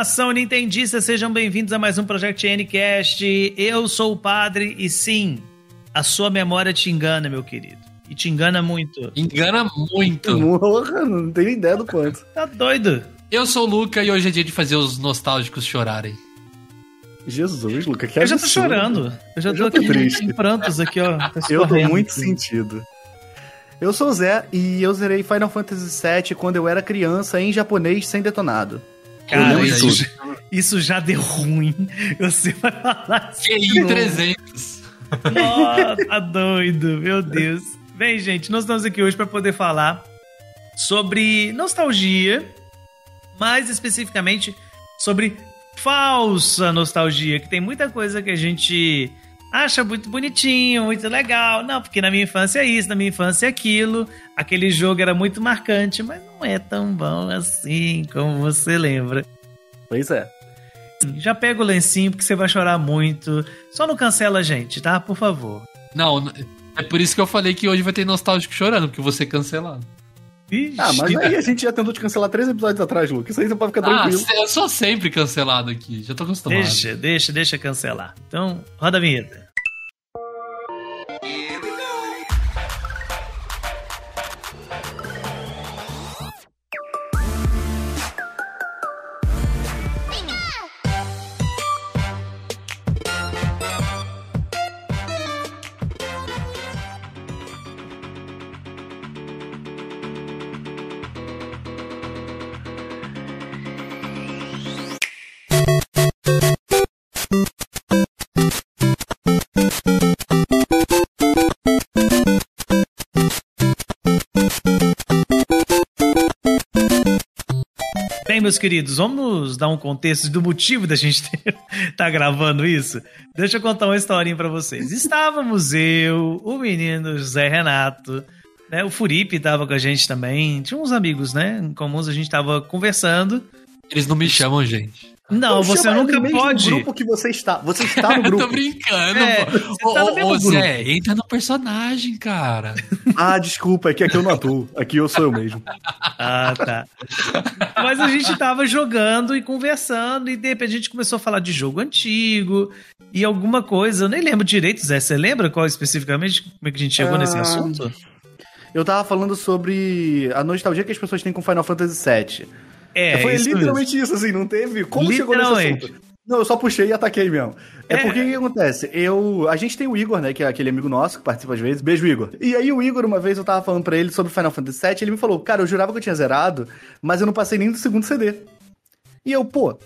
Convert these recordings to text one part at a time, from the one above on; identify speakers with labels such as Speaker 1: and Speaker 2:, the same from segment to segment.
Speaker 1: nação nintendista, sejam bem-vindos a mais um Project Ncast. Eu sou o padre e sim, a sua memória te engana, meu querido. E te engana muito.
Speaker 2: Engana muito.
Speaker 3: Porra, não tenho ideia do quanto.
Speaker 1: Tá doido?
Speaker 2: Eu sou o Luca e hoje é dia de fazer os nostálgicos chorarem.
Speaker 3: Jesus, Luca, que
Speaker 1: Eu já tô
Speaker 3: absurdo.
Speaker 1: chorando. Eu já
Speaker 3: Eu
Speaker 1: tô
Speaker 3: já tô
Speaker 1: aqui
Speaker 3: triste.
Speaker 1: em prantos aqui, ó. Tá
Speaker 3: Eu tô
Speaker 1: escorrendo
Speaker 3: muito
Speaker 1: aqui.
Speaker 3: sentido. Eu sou o Zé e eu zerei Final Fantasy VII quando eu era criança em japonês sem detonado.
Speaker 1: Cara, isso, isso já deu ruim. Você vai falar assim. de
Speaker 2: QI
Speaker 1: novo.
Speaker 2: 300.
Speaker 1: Nossa, tá doido, meu Deus. Bem, gente, nós estamos aqui hoje para poder falar sobre nostalgia, mais especificamente sobre falsa nostalgia, que tem muita coisa que a gente acha muito bonitinho, muito legal. Não, porque na minha infância é isso, na minha infância é aquilo. Aquele jogo era muito marcante, mas não é tão bom assim como você lembra.
Speaker 3: Pois é.
Speaker 1: Já pega o lencinho porque você vai chorar muito. Só não cancela a gente, tá? Por favor.
Speaker 2: Não, é por isso que eu falei que hoje vai ter nostálgico chorando, porque você cancelado.
Speaker 1: Ixi.
Speaker 3: Ah, mas aí a gente já tentou te cancelar três episódios atrás, Luca. Isso aí você pode ficar
Speaker 2: Ah,
Speaker 3: tranquilo.
Speaker 2: eu sou sempre cancelado aqui, já tô acostumado.
Speaker 1: Deixa, deixa, deixa cancelar. Então, roda a vinheta. Bem, meus queridos, vamos dar um contexto do motivo da gente estar tá gravando isso? Deixa eu contar uma historinha pra vocês. Estávamos eu, o menino José Renato, né? O Furipe tava com a gente também. Tinha uns amigos, né? Comuns, a gente tava conversando.
Speaker 2: Eles não me chamam, gente.
Speaker 1: Não, você
Speaker 3: chama
Speaker 1: nunca pode.
Speaker 3: No grupo que você está. Você está no
Speaker 2: Eu
Speaker 3: grupo.
Speaker 2: tô brincando,
Speaker 1: É,
Speaker 2: pô.
Speaker 1: você tá no
Speaker 2: Ô,
Speaker 1: mesmo
Speaker 2: ô,
Speaker 1: grupo.
Speaker 2: Zé, entra no personagem, cara.
Speaker 3: ah, desculpa, é que aqui eu não atuo. Aqui eu sou eu mesmo.
Speaker 1: Ah, tá. Mas a gente tava jogando e conversando, e de repente a gente começou a falar de jogo antigo e alguma coisa. Eu nem lembro direito, Zé. Você lembra qual especificamente? Como é que a gente chegou
Speaker 3: Ah,
Speaker 1: nesse assunto?
Speaker 3: Eu tava falando sobre a nostalgia que as pessoas têm com Final Fantasy VII.
Speaker 1: É,
Speaker 3: Foi
Speaker 1: isso
Speaker 3: literalmente isso, assim, não teve. Como chegou nesse assunto? Não, eu só puxei e ataquei mesmo. É,
Speaker 1: É.
Speaker 3: porque o que acontece? Eu. A gente tem o Igor, né? Que é aquele amigo nosso que participa às vezes. Beijo, Igor. E aí, o Igor, uma vez eu tava falando pra ele sobre Final Fantasy VII, ele me falou, cara, eu jurava que eu tinha zerado, mas eu não passei nem do segundo CD. E eu, pô.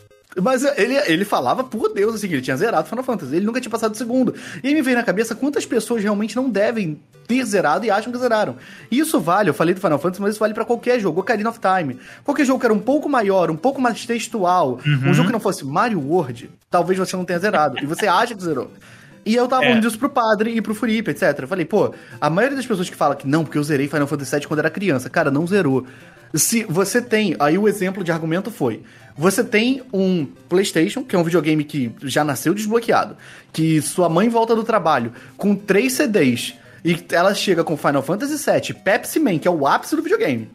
Speaker 3: Mas ele, ele falava, por Deus, assim, que ele tinha zerado Final Fantasy. Ele nunca tinha passado do segundo. E aí me veio na cabeça quantas pessoas realmente não devem ter zerado e acham que zeraram. E isso vale, eu falei do Final Fantasy, mas isso vale pra qualquer jogo. Ocarina of Time. Qualquer jogo que era um pouco maior, um pouco mais textual, um jogo que não fosse Mario World, talvez você não tenha zerado. E você acha que zerou. E eu tava
Speaker 1: É.
Speaker 3: falando disso pro padre e pro Furipe, etc. Eu falei, pô, a maioria das pessoas que fala que não, porque eu zerei Final Fantasy VII quando era criança, cara, não zerou. Se você tem, aí o exemplo de argumento foi, você tem um PlayStation, que é um videogame que já nasceu desbloqueado, que sua mãe volta do trabalho com três CDs e ela chega com Final Fantasy VII, Pepsi Man, que é o ápice do videogame.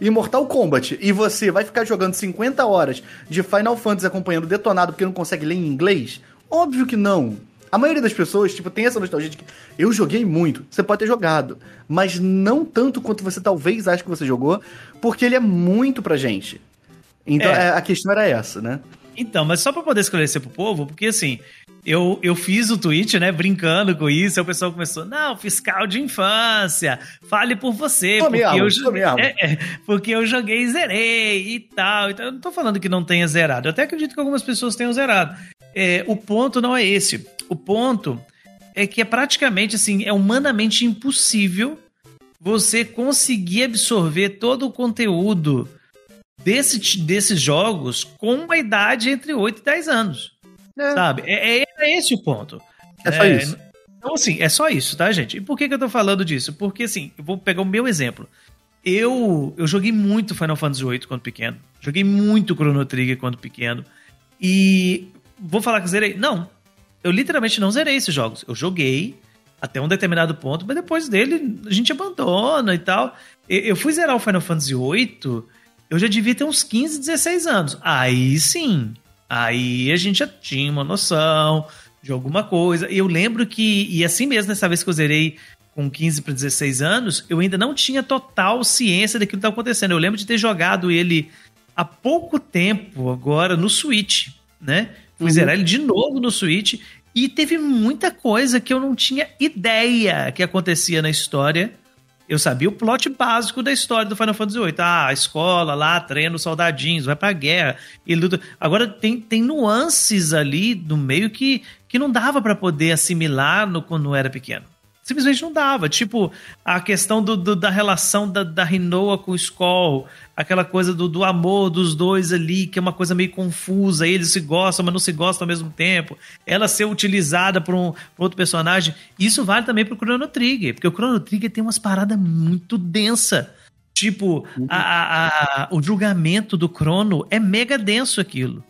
Speaker 3: E Mortal Kombat, e você vai ficar jogando 50 horas de Final Fantasy acompanhando detonado porque não consegue ler em inglês? Óbvio que não. A maioria das pessoas, tipo, tem essa nostalgia de que eu joguei muito. Você pode ter jogado, mas não tanto quanto você talvez ache que você jogou, porque ele é muito pra gente. Então,
Speaker 1: É.
Speaker 3: é, a questão era essa, né?
Speaker 1: Então, mas só pra poder esclarecer pro povo, porque assim, eu, eu fiz o tweet, né, brincando com isso, aí o pessoal começou, não, fiscal de infância, fale por você,
Speaker 3: Tô
Speaker 1: porque eu,
Speaker 3: tô
Speaker 1: jo-
Speaker 3: mesmo.
Speaker 1: é, é, porque eu joguei e zerei e tal. Então, eu não tô falando que não tenha zerado, eu até acredito que algumas pessoas tenham zerado. É, o ponto não é esse. O ponto é que é praticamente assim, é humanamente impossível você conseguir absorver todo o conteúdo desse, desses jogos com uma idade entre 8 e 10 anos.
Speaker 3: É.
Speaker 1: Sabe? É, é- é esse o ponto.
Speaker 3: É só isso.
Speaker 1: Então, assim, é só isso, tá, gente? E por que, que eu tô falando disso? Porque, assim, eu vou pegar o meu exemplo. Eu, eu joguei muito Final Fantasy VIII quando pequeno. Joguei muito Chrono Trigger quando pequeno. E vou falar que zerei? Não. Eu literalmente não zerei esses jogos. Eu joguei até um determinado ponto, mas depois dele a gente abandona e tal. Eu, eu fui zerar o Final Fantasy VIII, eu já devia ter uns 15, 16 anos. Aí sim. Aí a gente já tinha uma noção de alguma coisa. Eu lembro que, e assim mesmo, dessa vez que eu zerei com 15 para 16 anos, eu ainda não tinha total ciência daquilo que estava acontecendo. Eu lembro de ter jogado ele há pouco tempo, agora, no Switch, né? Fui uhum. zerar ele de novo no Switch e teve muita coisa que eu não tinha ideia que acontecia na história eu sabia o plot básico da história do Final Fantasy VIII. Ah, a escola lá treina os soldadinhos, vai pra guerra e luta. Agora tem, tem nuances ali no meio que, que não dava para poder assimilar no, quando era pequeno simplesmente não dava. Tipo, a questão do, do da relação da, da Rinoa com o Skoll, aquela coisa do, do amor dos dois ali, que é uma coisa meio confusa, eles se gostam, mas não se gostam ao mesmo tempo. Ela ser utilizada por um por outro personagem. Isso vale também pro Chrono Trigger, porque o Chrono Trigger tem umas paradas muito densas. Tipo, a, a, a, o julgamento do Crono é mega denso aquilo.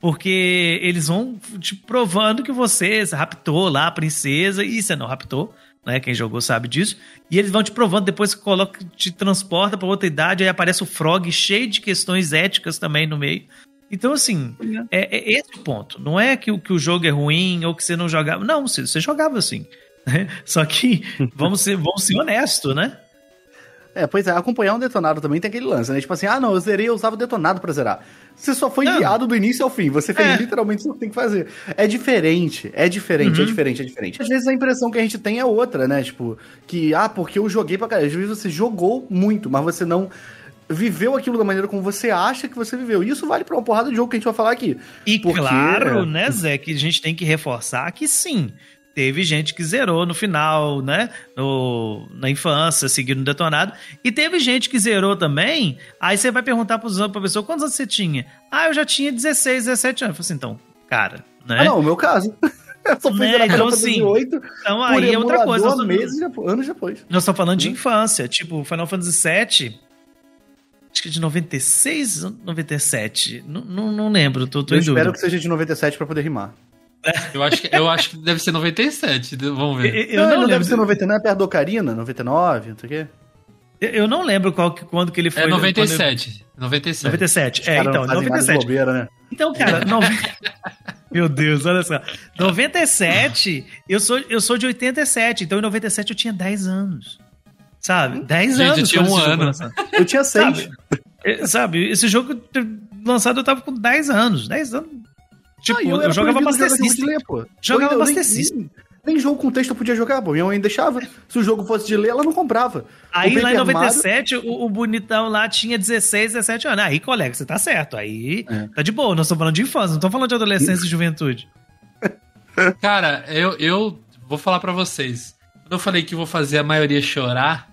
Speaker 1: Porque eles vão te provando que você raptou lá a princesa e você não raptou, né? Quem jogou sabe disso. E eles vão te provando, depois que coloca, te transporta para outra idade, aí aparece o Frog cheio de questões éticas também no meio. Então, assim, é, é esse o ponto. Não é que, que o jogo é ruim ou que você não jogava. Não, você, você jogava assim. Né? Só que vamos ser, vamos ser honestos, né?
Speaker 3: É, pois é, acompanhar um detonado também tem aquele lance, né? Tipo assim, ah, não, eu zerei, eu usava o detonado pra zerar. Você só foi guiado do início ao fim, você fez é. literalmente o que tem que fazer. É diferente, é diferente, é uhum. é diferente, é diferente. Às vezes a impressão que a gente tem é outra, né? Tipo, que, ah, porque eu joguei pra caralho. Às vezes você jogou muito, mas você não viveu aquilo da maneira como você acha que você viveu. E isso vale pra uma porrada de jogo que a gente vai falar aqui.
Speaker 1: E porque... claro, né, Zé, que a gente tem que reforçar que sim, teve gente que zerou no final, né? No, na infância, seguindo detonado. E teve gente que zerou também. Aí você vai perguntar para pra pessoa quantos anos você tinha. Ah, eu já tinha 16, 17 anos. Eu falei assim, então, cara, né?
Speaker 3: Ah, não, o meu caso. Eu só fui
Speaker 1: né? então, assim, então aí é outra coisa.
Speaker 3: meses, anos depois.
Speaker 1: Nós estamos falando de hum. infância. Tipo, Final Fantasy VII acho que é de 96 ou 97. Não, não, não lembro, tô, tô
Speaker 3: Eu espero que seja de 97 para poder rimar.
Speaker 2: Eu acho, que, eu acho que deve ser 97, vamos ver.
Speaker 3: Eu, eu não, não, não deve ser 99, é perto do Ocarina, 99, não sei o quê.
Speaker 1: Eu não lembro qual, quando que ele foi.
Speaker 2: É 97. 97.
Speaker 1: 97. É, então, 97. Bobeira, né? Então, cara, no... meu Deus, olha só. 97, eu sou, eu sou de 87, então em 97 eu tinha 10 anos. Sabe? 10
Speaker 2: Gente,
Speaker 1: anos.
Speaker 2: Eu tinha um ano.
Speaker 3: Eu tinha 6.
Speaker 1: Sabe? É, sabe? Esse jogo lançado eu tava com 10 anos. 10 anos Tipo, ah, eu, eu jogava Master System. Ler, pô. Jogava Master System.
Speaker 3: Nem jogo com texto eu podia jogar, pô. Minha mãe deixava. Se o jogo fosse de ler, ela não comprava.
Speaker 1: Aí lá em 97, Mario... o, o, bonitão lá tinha 16, 17 anos. Aí, colega, você tá certo. Aí é. tá de boa. Nós estamos falando de infância, não estamos falando de adolescência e juventude.
Speaker 2: Cara, eu, eu vou falar para vocês. Quando eu falei que vou fazer a maioria chorar.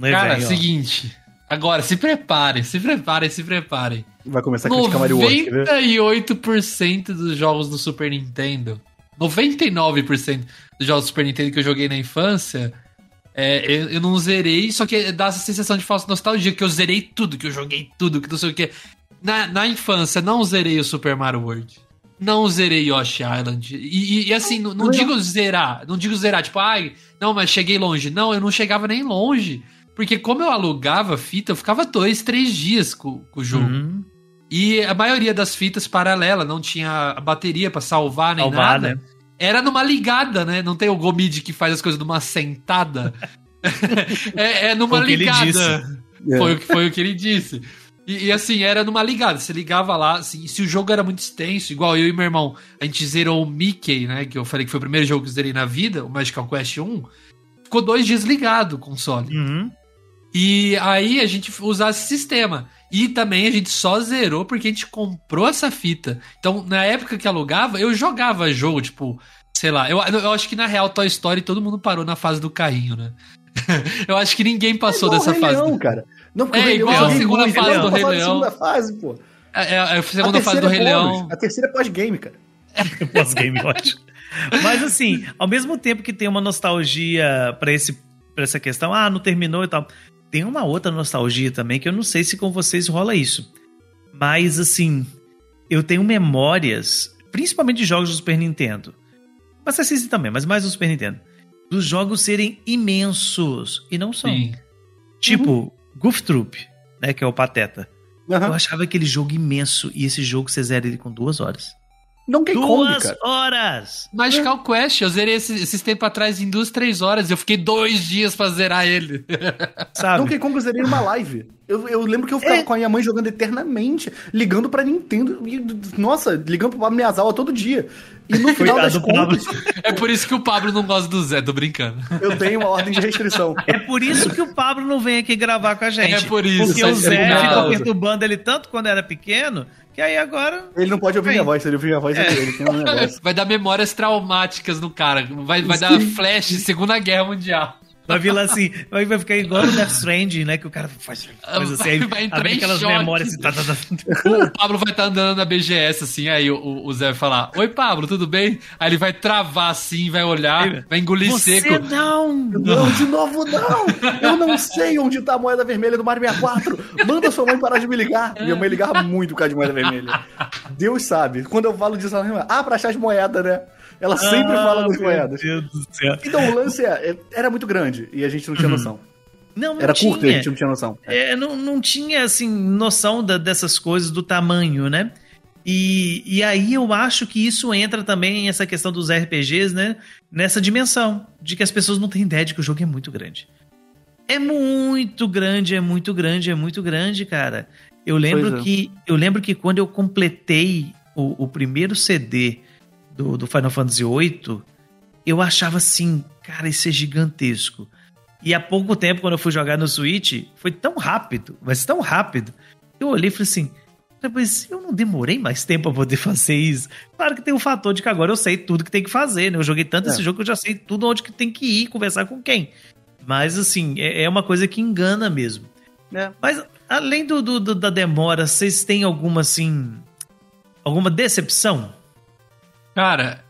Speaker 2: cara, é o seguinte. Agora, se preparem, se preparem, se preparem.
Speaker 3: Vai começar a criticar Mario World,
Speaker 2: 98% dos jogos do Super Nintendo, 99% dos jogos do Super Nintendo que eu joguei na infância, é, eu, eu, não zerei, só que dá essa sensação de falsa nostalgia, que eu zerei tudo, que eu joguei tudo, que não sei o que. Na, na infância, não zerei o Super Mario World. Não zerei Yoshi Island. E, e, e assim, não, não, digo zerar, não digo zerar, tipo, ai, não, mas cheguei longe. Não, eu não chegava nem longe. Porque como eu alugava fita, eu ficava dois, três dias com, com o jogo. Uhum. E a maioria das fitas paralela não tinha a bateria para salvar nem salvar, nada. Né? Era numa ligada, né? Não tem o Gomid que faz as coisas numa sentada. é, é, numa foi ligada. Foi, o que, foi o que ele disse. E, e, assim, era numa ligada. Você ligava lá, assim, se o jogo era muito extenso, igual eu e meu irmão, a gente zerou o Mickey, né? Que eu falei que foi o primeiro jogo que eu zerei na vida, o Magical Quest 1. Ficou dois dias ligado o console.
Speaker 1: Uhum.
Speaker 2: E aí a gente usava esse sistema. E também a gente só zerou porque a gente comprou essa fita. Então, na época que alugava, eu jogava jogo, tipo, sei lá. Eu, eu acho que na real Toy Story todo mundo parou na fase do carrinho, né? eu acho que ninguém passou é dessa Rei fase.
Speaker 3: Leão, do... cara.
Speaker 2: Não, é igual a segunda fase do Rei Leão.
Speaker 3: segunda fase, pô.
Speaker 2: É, é a segunda a fase do Rei Leão.
Speaker 3: A terceira é pós-game, cara.
Speaker 1: pós-game, ótimo. Mas assim, ao mesmo tempo que tem uma nostalgia para esse para essa questão, ah, não terminou e tal tem uma outra nostalgia também que eu não sei se com vocês rola isso. Mas assim, eu tenho memórias, principalmente de jogos do Super Nintendo. Master System também, mas mais do Super Nintendo. Dos jogos serem imensos. E não são. Sim. Tipo, uhum. Goof Troop, né? Que é o Pateta. Eu achava aquele jogo imenso e esse jogo você zera ele com duas horas.
Speaker 3: Donkey Kong,
Speaker 1: Duas
Speaker 3: cara.
Speaker 1: horas!
Speaker 2: Magical Quest, eu zerei esses, esses tempos atrás em duas, três horas. Eu fiquei dois dias pra zerar ele.
Speaker 1: Sabe?
Speaker 3: Donkey Kong eu zerei numa live. Eu, eu lembro que eu ficava
Speaker 1: É.
Speaker 3: com a minha mãe jogando eternamente, ligando pra Nintendo. E, nossa, ligando pro Pablo Miyazawa todo dia. E no final das
Speaker 1: Coitado do Pablo.
Speaker 3: contas,
Speaker 2: É por isso que o Pablo não gosta do Zé, tô brincando.
Speaker 3: eu tenho uma ordem de restrição.
Speaker 1: É por isso que o Pablo não vem aqui gravar com a gente.
Speaker 2: É por isso,
Speaker 1: Porque
Speaker 2: é
Speaker 1: o Zé
Speaker 2: por
Speaker 1: ficou perturbando ele tanto quando era pequeno, que aí agora.
Speaker 3: Ele não pode ouvir minha voz, se ele ouvir minha voz, ele tem um.
Speaker 2: Vai dar memórias traumáticas no cara. Vai, vai dar flash Segunda Guerra Mundial.
Speaker 1: Vai vir lá assim, vai vai ficar igual no Death Stranding, né? Que o cara faz, faz assim, aí,
Speaker 2: Vai em
Speaker 1: aquelas
Speaker 2: choque.
Speaker 1: memórias assim, tá, tá, tá.
Speaker 2: O Pablo vai estar andando na BGS, assim, aí o, o Zé vai falar: Oi, Pablo, tudo bem? Aí ele vai travar assim, vai olhar, vai engolir
Speaker 1: Você
Speaker 2: seco.
Speaker 1: não!
Speaker 3: Não, de novo não! Eu não sei onde tá a moeda vermelha do Mario 64. Manda sua mãe parar de me ligar. Minha mãe ligava muito por causa de moeda vermelha. Deus sabe. Quando eu falo disso, ela fala, ah, pra achar as moedas, né? Ela sempre
Speaker 1: Ah,
Speaker 3: fala das
Speaker 1: meu
Speaker 3: moedas.
Speaker 1: Deus do céu.
Speaker 3: Então o lance é, é- era muito grande e a gente não tinha noção.
Speaker 1: Não, não
Speaker 3: Era
Speaker 1: tinha.
Speaker 3: curto e a gente não tinha noção.
Speaker 1: É, não, não tinha, assim, noção da- dessas coisas, do tamanho, né? E, e aí eu acho que isso entra também essa questão dos RPGs, né? Nessa dimensão, de que as pessoas não têm ideia de que o jogo é muito grande. É muito grande, é muito grande, é muito grande, cara. Eu lembro
Speaker 3: é.
Speaker 1: que eu lembro que quando eu completei o, o primeiro CD do, do Final Fantasy VIII, eu achava assim, cara, isso é gigantesco. E há pouco tempo, quando eu fui jogar no Switch, foi tão rápido, mas tão rápido. Eu olhei e falei assim, "Cara, mas eu não demorei mais tempo pra poder fazer isso. Claro que tem o fator de que agora eu sei tudo que tem que fazer, né? Eu joguei tanto
Speaker 3: É.
Speaker 1: esse jogo que eu já sei tudo onde que tem que ir, conversar com quem. Mas assim, é, é uma coisa que engana mesmo.
Speaker 3: É.
Speaker 1: Mas além do, do- do- da demora, vocês têm alguma assim. alguma decepção?
Speaker 2: Cara,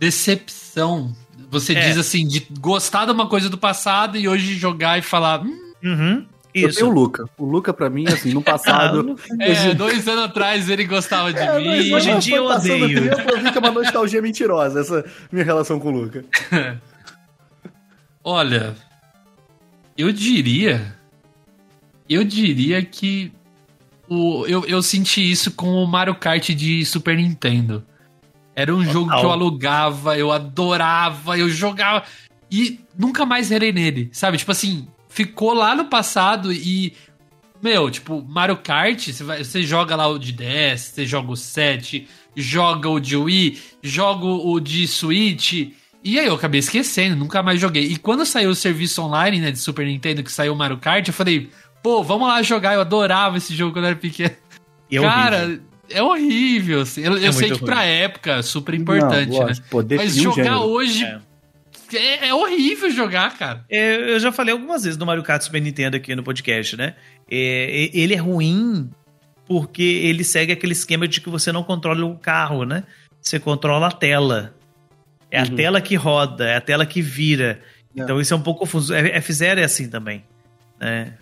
Speaker 2: decepção. Você
Speaker 1: É.
Speaker 2: diz assim, de gostar de uma coisa do passado e hoje jogar e falar. "Hum,
Speaker 1: Uhum.
Speaker 3: Eu
Speaker 1: Isso.
Speaker 3: tenho o Luca. O Luca, pra mim, assim, no
Speaker 1: Ah,
Speaker 3: passado.
Speaker 2: é, dois anos atrás ele gostava de
Speaker 3: É,
Speaker 2: mim.
Speaker 3: mas
Speaker 1: hoje em dia eu odeio.
Speaker 3: tempo, eu vi que é uma nostalgia mentirosa, essa minha relação com o Luca.
Speaker 2: Olha, eu diria. Eu diria que. O, eu, eu senti isso com o Mario Kart de Super Nintendo. Era um jogo que eu alugava, eu adorava, eu jogava. E nunca mais zerei nele, sabe? Tipo assim, ficou lá no passado e. Meu, tipo, Mario Kart, você, vai- você joga lá o de 10, você joga o 7, joga o de Wii, joga o de Switch. E aí eu acabei esquecendo, nunca mais joguei. E quando saiu o serviço online, né, de Super Nintendo, que saiu o Mario Kart, eu falei, pô, vamos lá jogar. Eu adorava esse jogo quando eu era pequeno.
Speaker 1: E é
Speaker 2: Cara,
Speaker 1: horrível.
Speaker 2: É horrível. assim. Eu, eu
Speaker 1: É
Speaker 2: sei
Speaker 1: muito
Speaker 2: que pra
Speaker 1: ruim.
Speaker 2: época, super importante,
Speaker 3: Não,
Speaker 2: né? Mas jogar hoje
Speaker 1: É.
Speaker 2: é. é horrível jogar, cara.
Speaker 1: É, eu já falei algumas vezes do Mario Kart Super Nintendo aqui no podcast, né? É, e- ele é ruim porque ele segue aquele esquema de que você não controla o carro, né? Você controla a tela. É a
Speaker 3: Uhum.
Speaker 1: tela que roda, é a tela que vira.
Speaker 3: É.
Speaker 1: Então isso é um pouco confuso. É- F0 é assim também. né?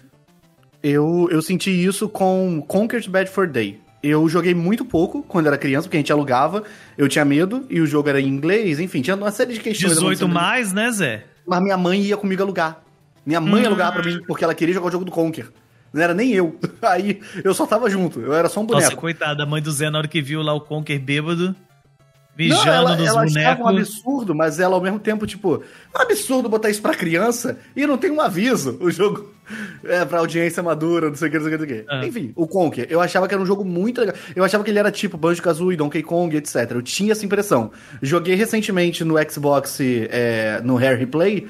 Speaker 3: Eu, eu senti isso com Conquered Bad for Day. Eu joguei muito pouco quando era criança, porque a gente alugava, eu tinha medo, e o jogo era em inglês, enfim, tinha uma série de questões.
Speaker 1: 18
Speaker 3: acontecendo.
Speaker 1: mais, né, Zé?
Speaker 3: Mas minha mãe ia comigo alugar. Minha mãe
Speaker 1: Hum.
Speaker 3: alugava pra mim, porque ela queria jogar o jogo do Conquer. Não era nem eu. Aí eu só tava junto, eu era só um boneco.
Speaker 1: Nossa, coitada, a mãe do Zé, na hora que viu lá o Conker bêbado,
Speaker 3: Não,
Speaker 1: mijando
Speaker 3: ela,
Speaker 1: nos
Speaker 3: ela achava um
Speaker 1: bonecos.
Speaker 3: absurdo, mas ela ao mesmo tempo, tipo, é um absurdo botar isso pra criança e não tem um aviso. O jogo é pra audiência madura, não sei o que, não sei o que, não sei o que.
Speaker 1: Ah.
Speaker 3: Enfim, o Conker, eu achava que era um jogo muito legal. Eu achava que ele era tipo Banjo-Kazooie, Donkey Kong, etc. Eu tinha essa impressão. Joguei recentemente no Xbox, é, no Hair Replay,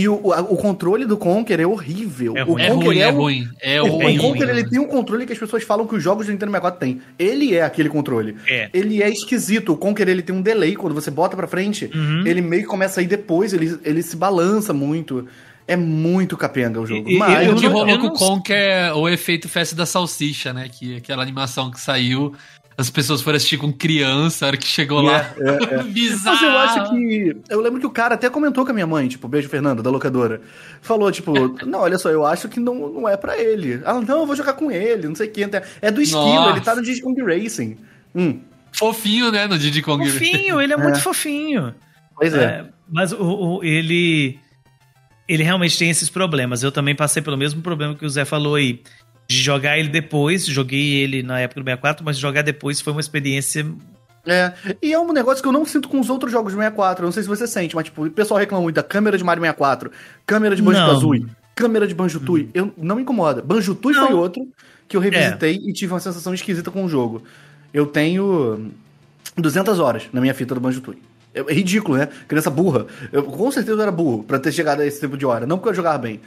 Speaker 3: e o, o, o controle do Conker é horrível.
Speaker 1: É
Speaker 3: o
Speaker 1: ruim.
Speaker 2: É
Speaker 3: Conker
Speaker 2: ruim, é
Speaker 3: o-
Speaker 2: ruim. É
Speaker 3: o-
Speaker 2: ruim.
Speaker 3: o Conker ele tem um controle que as pessoas falam que os jogos do Nintendo 64 têm. Ele é aquele controle.
Speaker 1: É.
Speaker 3: Ele é esquisito. O Conker ele tem um delay quando você bota pra frente.
Speaker 1: Uhum.
Speaker 3: Ele meio que começa a ir depois. Ele, ele se balança muito. É muito capenga o jogo.
Speaker 1: E-
Speaker 3: Mas
Speaker 2: o que rolou com o Conk é o efeito festa da salsicha, né? Que aquela animação que saiu, as pessoas foram assistir com criança, a hora que chegou lá. Bizarro.
Speaker 3: Mas eu acho que. Eu lembro que o cara até comentou com a minha mãe, tipo, beijo Fernanda, da locadora. Falou, tipo, não, olha só, eu acho que não, não é pra ele. Ah, não, eu vou jogar com ele, não sei o que. É do esquilo,
Speaker 2: Nossa.
Speaker 3: ele tá no Diddy Kong Racing. Hum,
Speaker 2: Fofinho, né? No Diddy Kong.
Speaker 1: Fofinho, ele é muito
Speaker 3: É.
Speaker 1: fofinho.
Speaker 3: pois é.
Speaker 1: É, mas o, o- ele ele realmente tem esses problemas. Eu também passei pelo mesmo problema que o Zé falou aí. De jogar ele depois. Joguei ele na época do 64, mas jogar depois foi uma experiência.
Speaker 3: É, e é um negócio que eu não sinto com os outros jogos do 64. Eu não sei se você sente, mas tipo, o pessoal reclama muito da câmera de Mario 64, câmera de Banjo-Kazooie, câmera de Banjo-Tooie. Hum. Eu não me incomoda. Banjo-Tooie foi outro que eu revisitei é. e tive uma sensação esquisita com o jogo. Eu tenho 200 horas na minha fita do Banjo-Tooie. É ridículo, né? Criança burra. Eu com certeza eu era burro pra ter chegado a esse tempo de hora. Não porque eu jogava bem.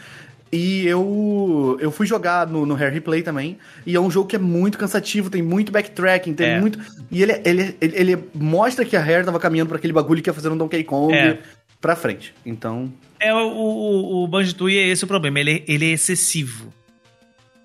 Speaker 3: E eu, eu fui jogar no, no Hair Replay também. E é um jogo que é muito cansativo, tem muito backtracking, tem é. muito. E ele, ele, ele, ele, mostra que a Hair tava caminhando para aquele bagulho que ia fazer um Donkey Kong é. pra frente. Então.
Speaker 1: É, o, o, o Banjo-Tooie é esse o problema. Ele, ele é excessivo.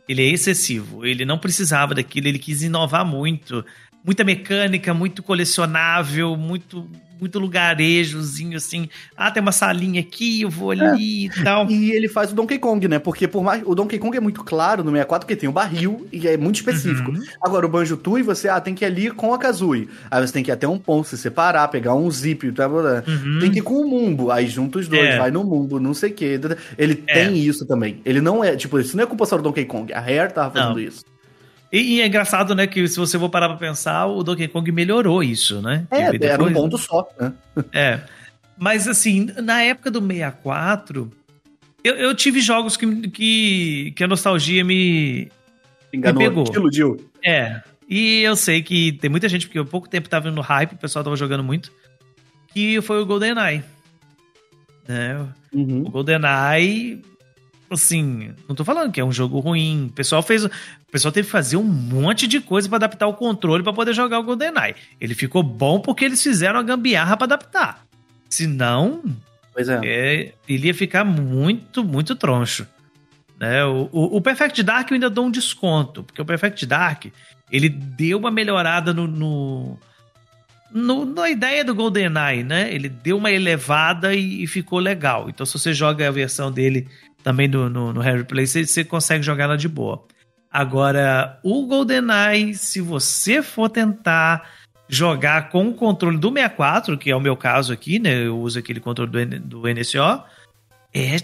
Speaker 1: Ele é excessivo. Ele não precisava daquilo, ele quis inovar muito. Muita mecânica, muito colecionável, muito muito lugarejozinho, assim. Ah, tem uma salinha aqui, eu vou ali é. e tal.
Speaker 3: E ele faz o Donkey Kong, né? Porque por mais. O Donkey Kong é muito claro no 64, porque tem o barril e é muito específico. Uhum. Agora, o Banjo Tui, você ah, tem que ir ali com a Kazooie. Aí você tem que ir até um ponto, se separar, pegar um zip, tá, uhum. tem que ir com o Mumbo. Aí junta os dois, é. vai no Mumbo, não sei o quê. Ele é. tem isso também. Ele não é, tipo, isso não é culpa só do Donkey Kong. A Rare tava fazendo não. isso.
Speaker 1: E, e, é engraçado, né, que se você for parar pra pensar, o Donkey Kong melhorou isso, né?
Speaker 3: É, depois, era um ponto só, né?
Speaker 1: É. Mas assim, na época do 64, eu, eu tive jogos que, que, que a nostalgia me,
Speaker 3: Enganou, me pegou. Te iludiu.
Speaker 1: É. E eu sei que tem muita gente, porque há pouco tempo tava no hype, o pessoal tava jogando muito, que foi o GoldenEye. Né? Uhum. O GoldenEye assim, não tô falando que é um jogo ruim. O pessoal fez, o pessoal teve que fazer um monte de coisa para adaptar o controle para poder jogar o GoldenEye. Ele ficou bom porque eles fizeram a gambiarra para adaptar. Senão,
Speaker 3: pois é.
Speaker 1: é. ele ia ficar muito, muito troncho. Né? O, o, o, Perfect Dark eu ainda dou um desconto, porque o Perfect Dark ele deu uma melhorada no, no, no na ideia do GoldenEye, né? Ele deu uma elevada e, e ficou legal. Então, se você joga a versão dele também do, no, no Harry Play, você, você consegue jogar ela de boa. Agora, o GoldenEye, se você for tentar jogar com o controle do 64, que é o meu caso aqui, né? Eu uso aquele controle do, do NSO, é,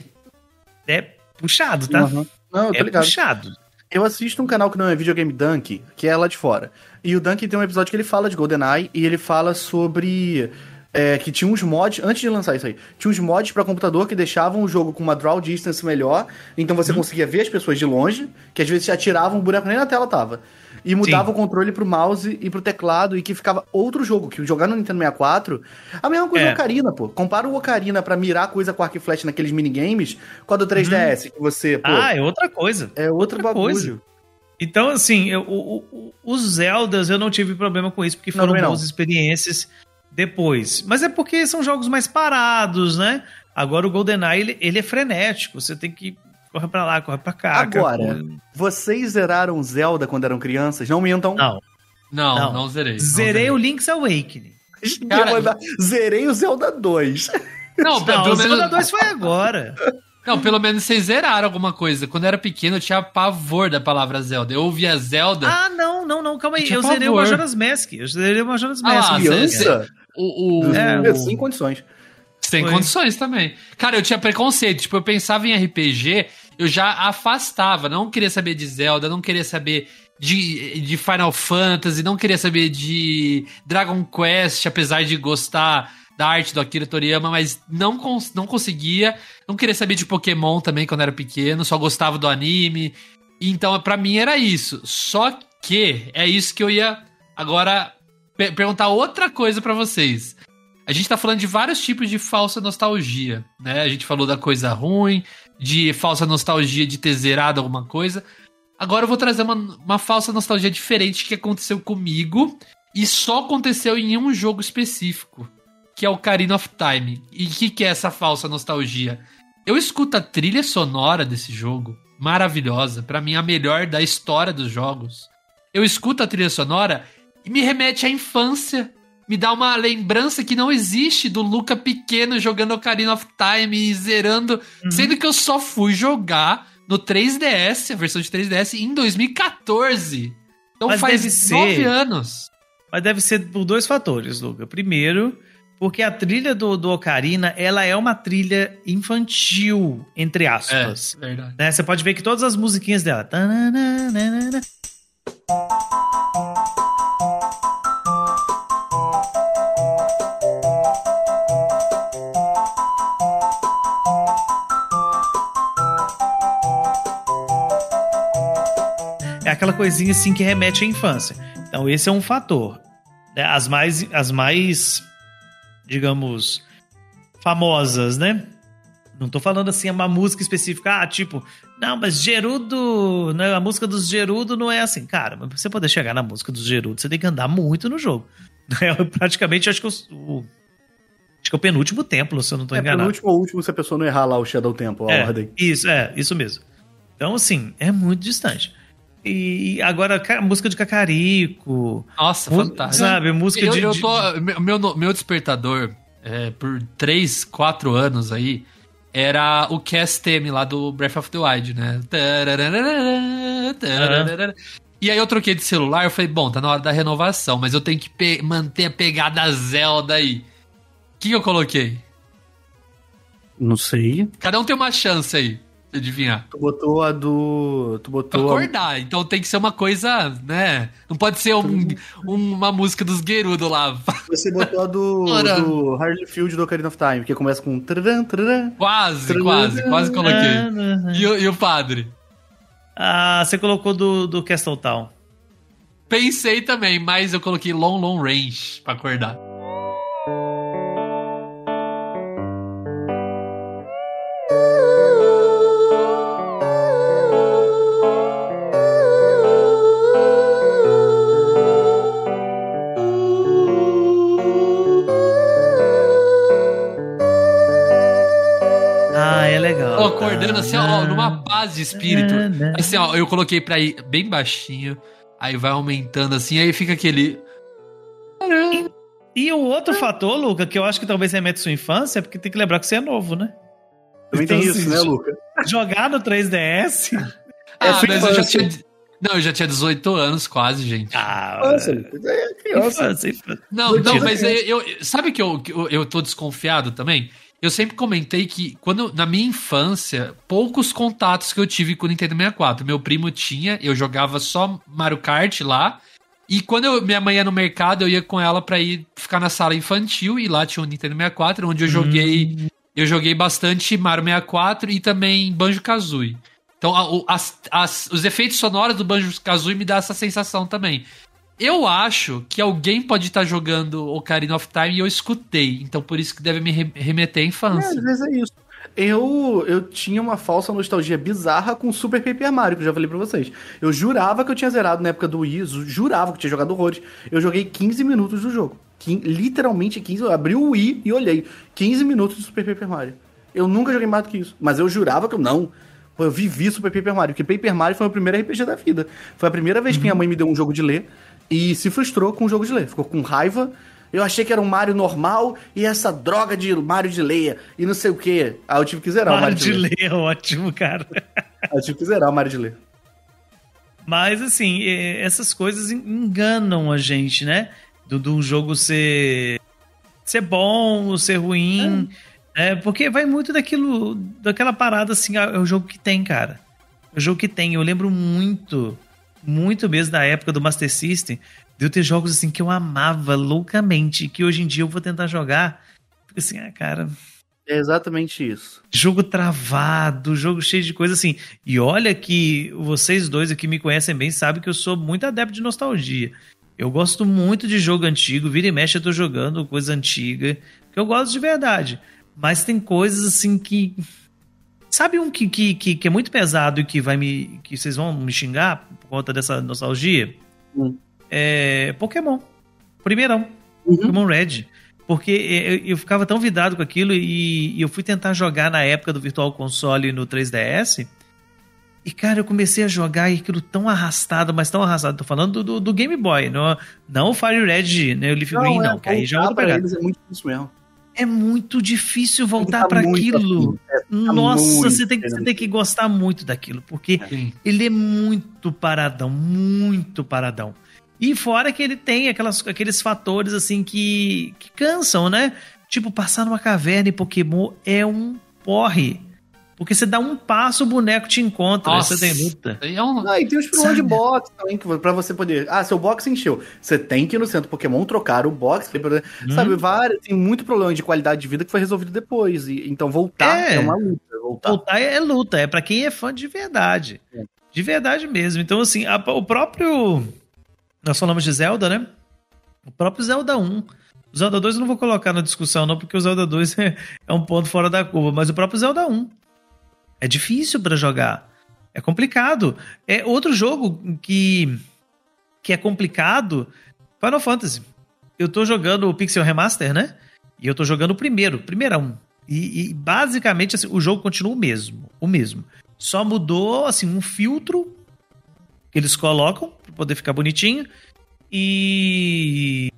Speaker 1: é puxado, tá? Uhum.
Speaker 3: Não, é ligado. puxado. Eu assisto um canal que não é Videogame Dunk, que é lá de fora. E o Dunk tem um episódio que ele fala de GoldenEye e ele fala sobre é, que tinha uns mods, antes de lançar isso aí, tinha uns mods para computador que deixavam o jogo com uma draw distance melhor, então você uhum. conseguia ver as pessoas de longe, que às vezes se atiravam, o boneco nem na tela tava. E mudava Sim. o controle pro mouse e pro teclado, e que ficava outro jogo, que jogar no Nintendo 64, a mesma coisa é. do Ocarina, pô. Compara o Ocarina pra mirar coisa com arco e flash naqueles minigames com a do 3DS, uhum. que você, pô,
Speaker 1: Ah, é outra coisa.
Speaker 3: É outro outra bagulho. Coisa.
Speaker 1: Então, assim, eu, o, o, os Zeldas eu não tive problema com isso, porque foram não, boas experiências depois. Mas é porque são jogos mais parados, né? Agora o GoldenEye, ele, ele é frenético. Você tem que correr pra lá, correr pra cá.
Speaker 3: Agora, vocês zeraram Zelda quando eram crianças? Não mintam?
Speaker 2: Não. Não, não, não zerei.
Speaker 1: Zerei, zerei o Link's Awakening.
Speaker 3: Cara, zerei o Zelda 2.
Speaker 1: Não, não pelo o menos... Zelda 2 foi agora.
Speaker 2: Não, pelo menos vocês zeraram alguma coisa. Quando eu era pequeno, eu tinha pavor da palavra Zelda. Eu ouvia Zelda.
Speaker 1: Ah, não, não, não, calma aí. Eu, eu zerei o Majora's Mask. Eu zerei o Majora's Mask.
Speaker 3: Ah, criança? O, o, é, o... Sem condições.
Speaker 2: Sem Foi. condições também. Cara, eu tinha preconceito. Tipo, eu pensava em RPG, eu já afastava. Não queria saber de Zelda, não queria saber de, de Final Fantasy, não queria saber de Dragon Quest, apesar de gostar da arte do Akira Toriyama, mas não, cons não conseguia. Não queria saber de Pokémon também quando era pequeno, só gostava do anime. Então, para mim era isso. Só que é isso que eu ia agora perguntar outra coisa para vocês. A gente tá falando de vários tipos de falsa nostalgia, né? A gente falou da coisa ruim, de falsa nostalgia de ter zerado alguma coisa. Agora eu vou trazer uma, uma falsa nostalgia diferente que aconteceu comigo e só aconteceu em um jogo específico, que é o Karina of Time. E o que, que é essa falsa nostalgia? Eu escuto a trilha sonora desse jogo, maravilhosa, para mim a melhor da história dos jogos. Eu escuto a trilha sonora me remete à infância. Me dá uma lembrança que não existe do Luca pequeno jogando Ocarina of Time e zerando. Uhum. Sendo que eu só fui jogar no 3DS, a versão de 3DS, em 2014. Então Mas faz nove anos.
Speaker 1: Mas deve ser por dois fatores, Luca. Primeiro, Porque a trilha do, do Ocarina, ela é uma trilha infantil, entre aspas.
Speaker 2: É, verdade.
Speaker 1: Né? Você pode ver que todas as musiquinhas dela. tananana, aquela coisinha assim que remete à infância. Então, esse é um fator. né? As mais, as mais, digamos, famosas, né? Não tô falando assim, é uma música específica, ah, tipo, não, mas Gerudo, né, a música dos Gerudo não é assim. Cara, mas pra você poder chegar na música dos Gerudo, você tem que andar muito no jogo. É, praticamente, acho que o, o- acho que é o penúltimo templo, se eu não tô
Speaker 3: É,
Speaker 1: enganado.
Speaker 3: penúltimo ou último se a pessoa não errar lá o Shadow Temple, a
Speaker 1: É,
Speaker 3: ordem.
Speaker 1: Isso, é, isso mesmo. Então, assim, é muito distante. E agora, ca- música de Cacarico,
Speaker 2: Nossa, fantástico.
Speaker 1: sabe, música
Speaker 2: eu,
Speaker 1: de...
Speaker 2: eu tô, meu, meu, despertador, é, por 3, 4 anos aí, era o cast theme lá do Breath of the Wild, né? E aí eu troquei de celular, eu falei, bom, tá na hora da renovação, mas eu tenho que manter a pegada Zelda aí. O que eu coloquei?
Speaker 3: Não sei.
Speaker 2: Cada um tem uma chance aí, adivinhar.
Speaker 3: Tu botou a do. Tu botou. a-
Speaker 2: acordar, então tem que ser uma coisa, né? Não pode ser um- uma música dos Gerudo lá.
Speaker 3: Você botou a do. Do Harley Field do Ocarina of Time, que começa com.
Speaker 2: Quase, quase, quase coloquei. E, o- e o padre?
Speaker 1: Ah, você colocou do, do Castle Town.
Speaker 2: Pensei também, mas eu coloquei Long Long Range pra acordar.
Speaker 1: É.
Speaker 2: Tô acordando assim, ó, numa paz de espírito. Assim, ó, eu coloquei pra ir bem baixinho, aí vai aumentando assim, aí fica aquele.
Speaker 1: E o outro fator, Luca, que eu acho que talvez remete à sua infância, é porque tem que lembrar que você é novo, né?
Speaker 3: Também
Speaker 1: Então,
Speaker 3: tem isso,
Speaker 1: assim,
Speaker 3: né, Luca?
Speaker 1: Jogar no 3DS.
Speaker 2: Ah,
Speaker 3: sua
Speaker 2: mas eu já tinha. Não, eu já tinha 18 anos quase, gente.
Speaker 1: Ah,
Speaker 3: Nossa, é criança.
Speaker 1: infância, infância.
Speaker 2: Não, não, mas
Speaker 3: criança.
Speaker 2: eu, eu- sabe que eu, que eu, eu tô desconfiado também? Eu sempre comentei que quando na minha infância, poucos contatos que eu tive com o Nintendo 64. Meu primo tinha, eu jogava só Mario Kart lá. E quando eu- minha mãe ia no mercado, eu ia com ela pra ir ficar na sala infantil e lá tinha o Nintendo 64, onde eu joguei eu joguei bastante Mario 64 e também Banjo-Kazooie. Então, a- as- as- os efeitos sonoros do Banjo-Kazooie me dá essa sensação também. Eu acho que alguém pode estar jogando Ocarina of Time e eu escutei. Então, por isso que deve me re- remeter à
Speaker 3: É,
Speaker 2: infância.
Speaker 3: às vezes é isso. Eu, eu tinha uma falsa nostalgia bizarra com Super Paper Mario, que eu já falei pra vocês. Eu jurava que eu tinha zerado na época do Wii, ju- jurava que eu tinha jogado horrores. Eu joguei 15 minutos do jogo. Quin- literalmente 15, eu abri o Wii e olhei. 15 minutos do Super Paper Mario. Eu nunca joguei mais do que isso. Mas eu jurava que eu não. Eu vivi Super Paper Mario, porque Paper Mario foi o primeiro RPG da vida. Foi a primeira vez que minha mãe me deu um jogo de ler e se frustrou com o jogo de ler. Ficou com raiva. Eu achei que era um Mario normal e essa droga de Mario de leia e não sei o que. Aí eu tive que zerar o
Speaker 1: Mario
Speaker 3: Mario
Speaker 1: de
Speaker 3: de ler,
Speaker 1: é ótimo, cara.
Speaker 3: Aí eu tive que zerar o Mario de ler.
Speaker 1: Mas, assim, essas coisas en- enganam a gente, né? Do, do jogo ser, ser bom ou ser ruim. né? porque vai muito daquilo, daquela parada, assim, ah, é o jogo que tem, cara. É o jogo que tem. Eu lembro muito, muito mesmo da época do Master System, de eu ter jogos, assim, que eu amava loucamente, que hoje em dia eu vou tentar jogar. Fico assim, ah, cara,
Speaker 3: É exatamente isso.
Speaker 1: jogo travado, jogo cheio de coisa assim. E olha que vocês dois aqui me conhecem bem, sabem que eu sou muito adepto de nostalgia. Eu gosto muito de jogo antigo, vira e mexe eu tô jogando coisa antiga, que eu gosto de verdade. Mas tem coisas assim que. Sabe um que, que, que, é muito pesado e que vai me. que vocês vão me xingar conta dessa nostalgia?
Speaker 3: Hum.
Speaker 1: É. Pokémon. Primeirão.
Speaker 3: Uhum.
Speaker 1: Pokémon Red. Porque eu, eu ficava tão vidado com aquilo e, e eu fui tentar jogar na época do Virtual Console no 3DS. E, cara, eu comecei a jogar e aquilo tão arrastado, mas tão arrastado. Tô falando do, do, do Game Boy, não, não o Fire Red, né? O Leaf Green, não, que aí já é outra pegada.
Speaker 3: eles é muito difícil mesmo.
Speaker 1: É muito difícil voltar
Speaker 3: Tá muito
Speaker 1: aquilo.
Speaker 3: afim. É, tá
Speaker 1: Nossa, você tem, que- você tem que gostar muito daquilo, porque
Speaker 2: Sim.
Speaker 1: ele é muito paradão, muito paradão. E fora que ele tem aquelas, aqueles fatores assim que, que cansam, né? Tipo, passar numa caverna em Pokémon é um porre. Porque você dá um passo, o boneco te encontra,
Speaker 2: Nossa,
Speaker 1: você tem luta.
Speaker 2: É um...
Speaker 3: Ah, e tem os problemas de box também, que pra você poder. Ah, seu box encheu. Você tem que ir no centro Pokémon trocar o box.
Speaker 1: Hum.
Speaker 3: Sabe, vários, tem muito problema de qualidade de vida que foi resolvido depois. E, então voltar
Speaker 1: É.
Speaker 3: é, uma luta. Voltar.
Speaker 1: Voltar é luta, é pra quem é fã de verdade.
Speaker 3: É.
Speaker 1: De verdade mesmo. Então, assim, a- o próprio. Nós falamos de Zelda, né? O próprio Zelda 1. O Zelda 2 eu não vou colocar na discussão, não, porque o Zelda 2 é, é um ponto fora da curva, mas o próprio Zelda 1. É difícil pra jogar. É complicado. É outro jogo que, que é complicado. Final Fantasy. Eu tô jogando o Pixel Remaster, né? E eu tô jogando o primeiro, primeirão. E, e basicamente assim, o jogo continua o mesmo, o mesmo. Só mudou assim um filtro que eles colocam para poder ficar bonitinho e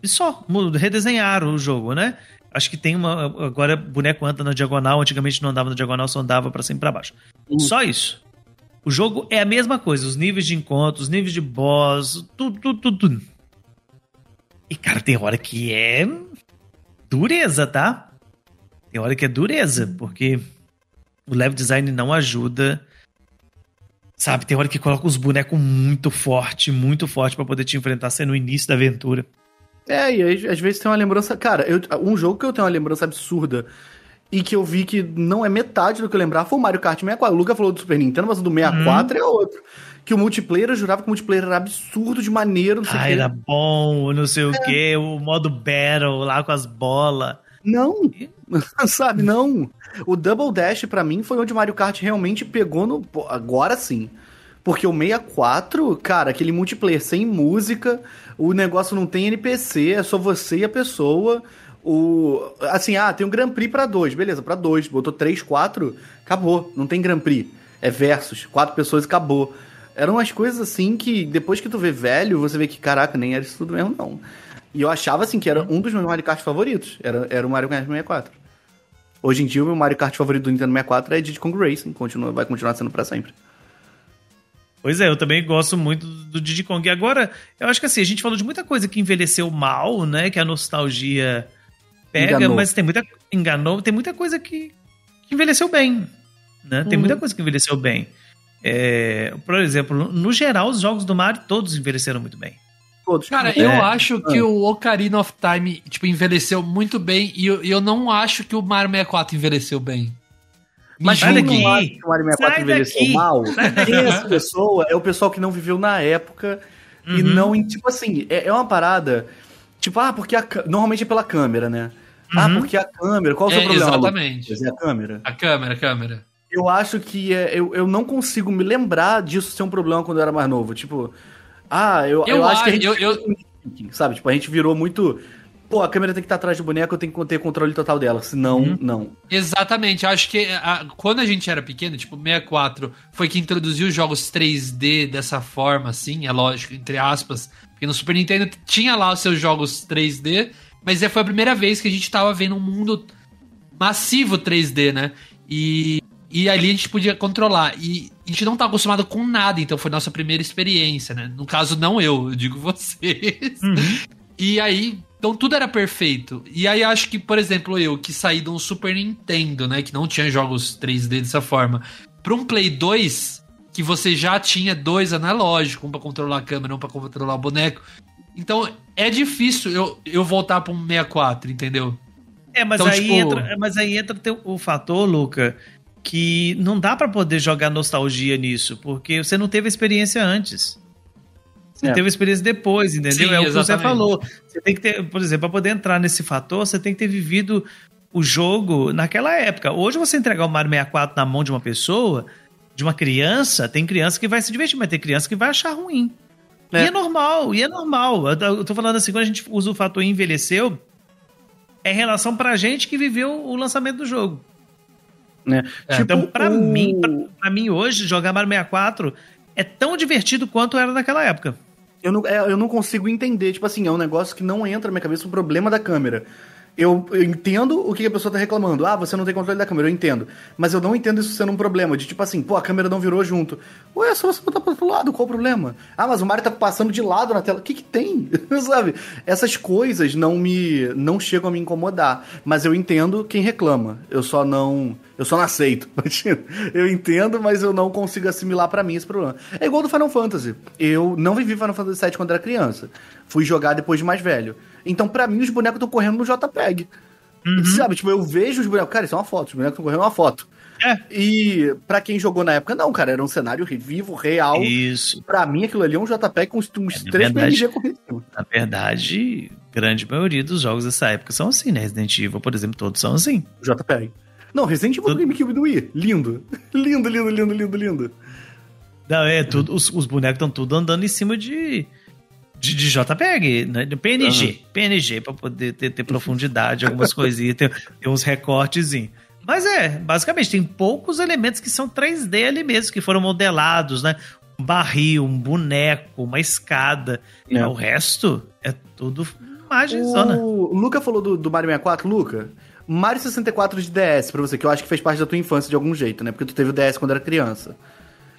Speaker 1: e só redesenharam o jogo, né? Acho que tem uma agora boneco anda na diagonal, antigamente não andava na diagonal, só andava para cima e para baixo.
Speaker 3: Hum.
Speaker 1: Só isso. O jogo é a mesma coisa, os níveis de encontro, os níveis de boss, tudo, tudo, tudo, tudo. E cara, tem hora que é dureza, tá? Tem hora que é dureza, porque o level design não ajuda. Sabe, tem hora que coloca os bonecos muito forte, muito forte pra poder te enfrentar sendo no início da aventura.
Speaker 3: É, e aí, às vezes tem uma lembrança. Cara, eu- um jogo que eu tenho uma lembrança absurda e que eu vi que não é metade do que eu lembrava foi o Mario Kart 64. O Luca falou do Super Nintendo, mas o do 64 é outro. Que o multiplayer, eu jurava que o multiplayer era absurdo de maneiro, não sei o
Speaker 1: Ah,
Speaker 3: quê.
Speaker 1: era bom, não sei o que, o modo battle lá com as bolas.
Speaker 3: Não, sabe, não. O Double Dash pra mim foi onde o Mario Kart realmente pegou no. Agora sim. Porque o 64, cara, aquele multiplayer sem música, o negócio não tem NPC, é só você e a pessoa. O, assim, ah, tem um Grand Prix pra dois, beleza, pra dois. Botou três, quatro, acabou. Não tem Grand Prix. É versus, quatro pessoas acabou. Eram umas coisas assim que depois que tu vê velho, você vê que, caraca, nem era isso tudo mesmo, não. E eu achava assim que era um dos meus Mario Kart favoritos. Era, era o Mario Kart 64. Hoje em dia, o meu Mario Kart favorito do Nintendo 64 é Diddy Kong Racing. Continua, vai continuar sendo pra sempre.
Speaker 1: Pois é, eu também gosto muito do Diddy Kong. E agora, eu acho que assim, a gente falou de muita coisa que envelheceu mal, né? Que a nostalgia pega,
Speaker 3: Enganou.
Speaker 1: mas tem muita. Enganou, tem muita coisa que, que envelheceu bem. Né? Tem
Speaker 3: Uhum.
Speaker 1: muita coisa que envelheceu bem. É, por exemplo, no, geral, os jogos do Mario todos envelheceram muito bem.
Speaker 3: Todos.
Speaker 2: Cara,
Speaker 3: É.
Speaker 2: eu acho que o Ocarina of Time, tipo, envelheceu muito bem e eu, eu não acho que o Mario 64 envelheceu bem.
Speaker 1: Mas sai daqui.
Speaker 3: não que o Mario 64
Speaker 1: Sai
Speaker 3: envelheceu
Speaker 1: daqui.
Speaker 3: mal?
Speaker 1: Sai daqui.
Speaker 3: Essa pessoa é o pessoal que não viveu na época e
Speaker 1: Uhum.
Speaker 3: não. em- Tipo assim, é, é uma parada. Tipo, ah, porque a, normalmente é pela câmera, né? Ah,
Speaker 1: Uhum.
Speaker 3: porque a câmera. Qual o seu
Speaker 2: É,
Speaker 3: problema?
Speaker 2: exatamente.
Speaker 3: É a câmera.
Speaker 2: A câmera, a câmera.
Speaker 3: Eu acho que é, eu, eu não consigo me lembrar disso ser um problema quando eu era mais novo. Tipo, ah, eu, eu,
Speaker 2: Eu
Speaker 3: acho que a
Speaker 2: acho-
Speaker 3: gente.
Speaker 2: eu-
Speaker 3: com- Sabe? Tipo, a gente virou muito. Pô, a câmera tem que estar atrás do boneco, eu tenho que ter controle total dela. Senão,
Speaker 1: Uhum.
Speaker 3: não.
Speaker 2: Exatamente, eu acho que a- quando a gente era pequeno, tipo, 64 foi que introduziu os jogos 3D dessa forma, assim, é lógico, entre aspas. Porque no Super Nintendo tinha lá os seus jogos 3D, mas é, foi a primeira vez que a gente tava vendo um mundo massivo 3D, né? E, e ali a gente podia controlar. E a gente não tá acostumado com nada, então foi nossa primeira experiência, né? No caso, não eu, eu digo vocês.
Speaker 1: Uhum.
Speaker 2: E aí, então tudo era perfeito. E aí acho que, por exemplo, eu que saí de um Super Nintendo, né, que não tinha jogos 3D dessa forma, para um Play 2, que você já tinha dois analógicos, um para controlar a câmera, um para controlar o boneco. Então, é difícil eu, eu voltar para um 64, entendeu?
Speaker 1: É, mas,
Speaker 2: Então,
Speaker 1: aí,
Speaker 2: tipo-
Speaker 1: entra, mas aí entra o fator, Luca, que não dá pra poder jogar nostalgia nisso, porque você não teve a experiência antes. Você
Speaker 3: É.
Speaker 1: teve a experiência depois, entendeu?
Speaker 2: Sim,
Speaker 1: é o que você falou. Você tem que ter, por exemplo, pra poder entrar nesse fator, você tem que ter vivido o jogo naquela época. Hoje você entregar o Mario 64 na mão de uma pessoa, de uma criança, tem criança que vai se divertir, mas tem criança que vai achar ruim.
Speaker 3: É.
Speaker 1: E é normal, e é normal. Eu tô- falando assim, quando a gente usa o fator envelheceu, é em relação pra gente que viveu o lançamento do jogo.
Speaker 3: Né?
Speaker 2: É,
Speaker 1: então, pra
Speaker 3: o-
Speaker 1: mim, pra, pra mim hoje, jogar Mario 64 é tão divertido quanto era naquela época.
Speaker 3: Eu não, é, eu não consigo entender. Tipo assim, é um negócio que não entra na minha cabeça o problema da câmera. Eu, eu entendo o que a pessoa tá reclamando. Ah, você não tem controle da câmera, eu entendo. Mas eu não entendo isso sendo um problema. De tipo assim, pô, a câmera não virou junto. Ué, só você botar pro outro lado, qual o problema? Ah, mas o Mario tá passando de lado na tela. O que que tem? Sabe? Essas coisas não me. não chegam a me incomodar. Mas eu entendo quem reclama. Eu só não. Eu só não aceito. eu entendo, mas eu não consigo assimilar para mim esse problema. É igual do Final Fantasy. Eu não vivi Final Fantasy VII quando era criança. Fui jogar depois de mais velho. Então, para mim, os bonecos estão correndo no JPEG. Uhum. Sabe? Tipo, eu vejo os bonecos. Cara, isso é uma foto. Os bonecos estão correndo uma foto. É. E para quem jogou na época, não, cara, era um cenário vivo, real.
Speaker 1: Isso.
Speaker 3: Pra mim, aquilo ali é um JPEG com uns, é, 3 PNG correndo.
Speaker 1: Na verdade, grande maioria dos jogos dessa época são assim, né? Resident Evil, por exemplo, todos são assim.
Speaker 3: JPEG. Não, Resident Evil tudo... GameCube do Wii. Lindo. lindo, lindo, lindo, lindo, lindo.
Speaker 1: Não, é, tudo, os, os bonecos estão tudo andando em cima de de, de JPEG, né? De PNG. Uhum. PNG, pra poder ter, ter profundidade, algumas coisinhas, ter, ter uns recortezinhos. Mas é, basicamente, tem poucos elementos que são 3D ali mesmo, que foram modelados, né? Um barril, um boneco, uma escada. É. O resto é tudo imagem.
Speaker 3: O Luca falou do, do Mario 64, Luca. Mario 64 de DS pra você, que eu acho que fez parte da tua infância de algum jeito, né? Porque tu teve o DS quando era criança.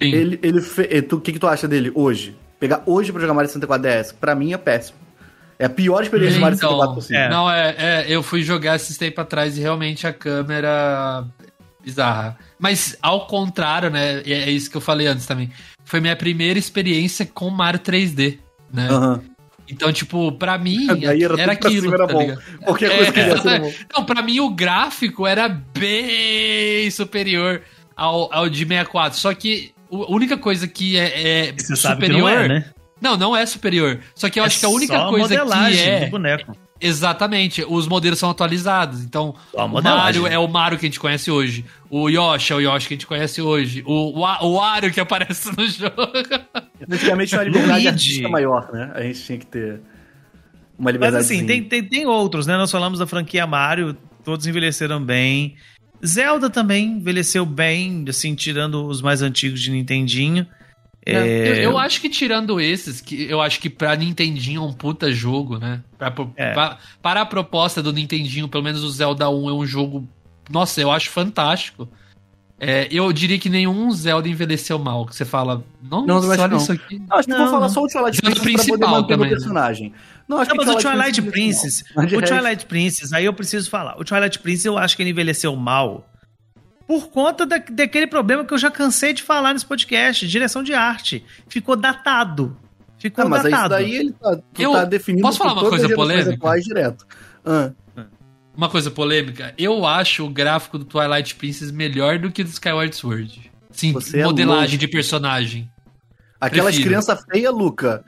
Speaker 3: Sim. Ele, ele fe... tu, o que, que tu acha dele hoje? Pegar hoje pra jogar Mario 64 DS, pra mim é péssimo. É a pior experiência
Speaker 2: então,
Speaker 3: de Mario 64 possível.
Speaker 2: É. Não, é, é, eu fui jogar esses tempos atrás e realmente a câmera bizarra. Mas ao contrário, né? É, é isso que eu falei antes também. Foi minha primeira experiência com Mario 3D, né? Uhum. Então, tipo, pra mim, era, era aquilo, era tá bom. Qualquer coisa que é, bom. Não, pra mim o gráfico era bem superior ao, ao de 64. Só que a única coisa que é, é
Speaker 1: Você superior. Não, é, né?
Speaker 2: não, não é superior. Só que eu é acho que a única coisa que é.
Speaker 1: Do boneco.
Speaker 2: Exatamente, os modelos são atualizados. Então, o Mario é o Mario que a gente conhece hoje. O Yoshi é o Yoshi que a gente conhece hoje. O, o, o Wario que aparece no jogo.
Speaker 3: Praticamente uma liberdade artística maior, né? A gente tinha que ter uma liberdade.
Speaker 1: Mas assim, tem, tem, tem outros, né? Nós falamos da franquia Mario, todos envelheceram bem. Zelda também envelheceu bem, assim, tirando os mais antigos de Nintendinho.
Speaker 2: É, é... Eu, eu, acho que tirando esses, que eu acho que pra Nintendinho é um puta jogo, né? Pra, é. pra, para a proposta do Nintendinho, pelo menos o Zelda 1 é um jogo. Nossa, eu acho fantástico. É, eu diria que nenhum Zelda envelheceu mal. Que você fala, não,
Speaker 3: não, não olha não. isso aqui. Não, acho que não, vou falar só o Twilight
Speaker 2: Princess principal pra também,
Speaker 3: o personagem.
Speaker 1: Não, acho não, que mas o Twilight Princess, Princess o Twilight Princess, aí eu preciso falar. O Twilight Princess eu acho que ele envelheceu mal por conta da, daquele problema que eu já cansei de falar nesse podcast, direção de arte. Ficou datado. Ficou ah, mas datado.
Speaker 3: Mas daí ele tá,
Speaker 2: eu, tá definindo Posso falar uma coisa polêmica?
Speaker 3: direto. Ah.
Speaker 2: Uma coisa polêmica. Eu acho o gráfico do Twilight Princess melhor do que do Skyward Sword. Sim, Você é modelagem é de personagem.
Speaker 3: Aquelas crianças feias, Luca.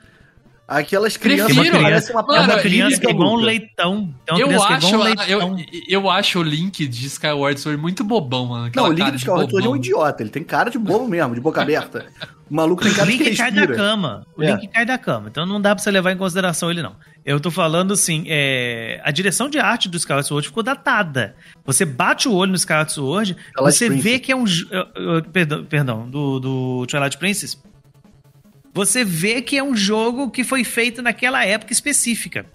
Speaker 3: Aquelas crianças
Speaker 1: Prefiro, parecem uma, mano, uma criança que é igual um leitão.
Speaker 2: eu acho, um leitão. Eu, eu acho o Link de Skyward Sword muito bobão, mano.
Speaker 3: Não, o Link de Skyward Sword é um idiota. Ele tem cara de bobo mesmo, de boca aberta. O maluco tem cara
Speaker 1: o Link
Speaker 3: de
Speaker 1: cai da cama. O é. Link cai da cama. Então não dá pra você levar em consideração ele, não. Eu tô falando assim, é... a direção de arte do Skyward Sword ficou datada. Você bate o olho no Skyward Sword, Twilight você Princess. vê que é um... Perdão, perdão do, do Twilight Princess você vê que é um jogo que foi feito naquela época específica.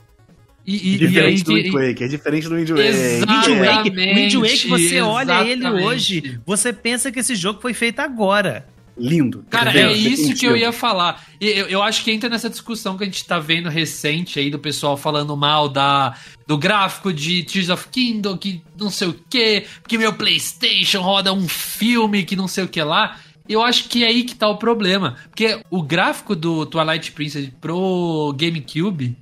Speaker 3: E, e, diferente e do Wind Waker, é diferente do Wind Waker.
Speaker 1: Exatamente, Wind Waker, Waker você olha ele hoje, você pensa que esse jogo foi feito agora.
Speaker 3: Lindo.
Speaker 2: Cara, é isso que eu ia falar. Eu, eu acho que entra nessa discussão que a gente tá vendo recente aí do pessoal falando mal da, do gráfico de Tears of Kingdom, que não sei o que, porque meu PlayStation roda um filme que não sei o que lá. Eu acho que é aí que tá o problema. Porque o gráfico do Twilight Princess pro GameCube,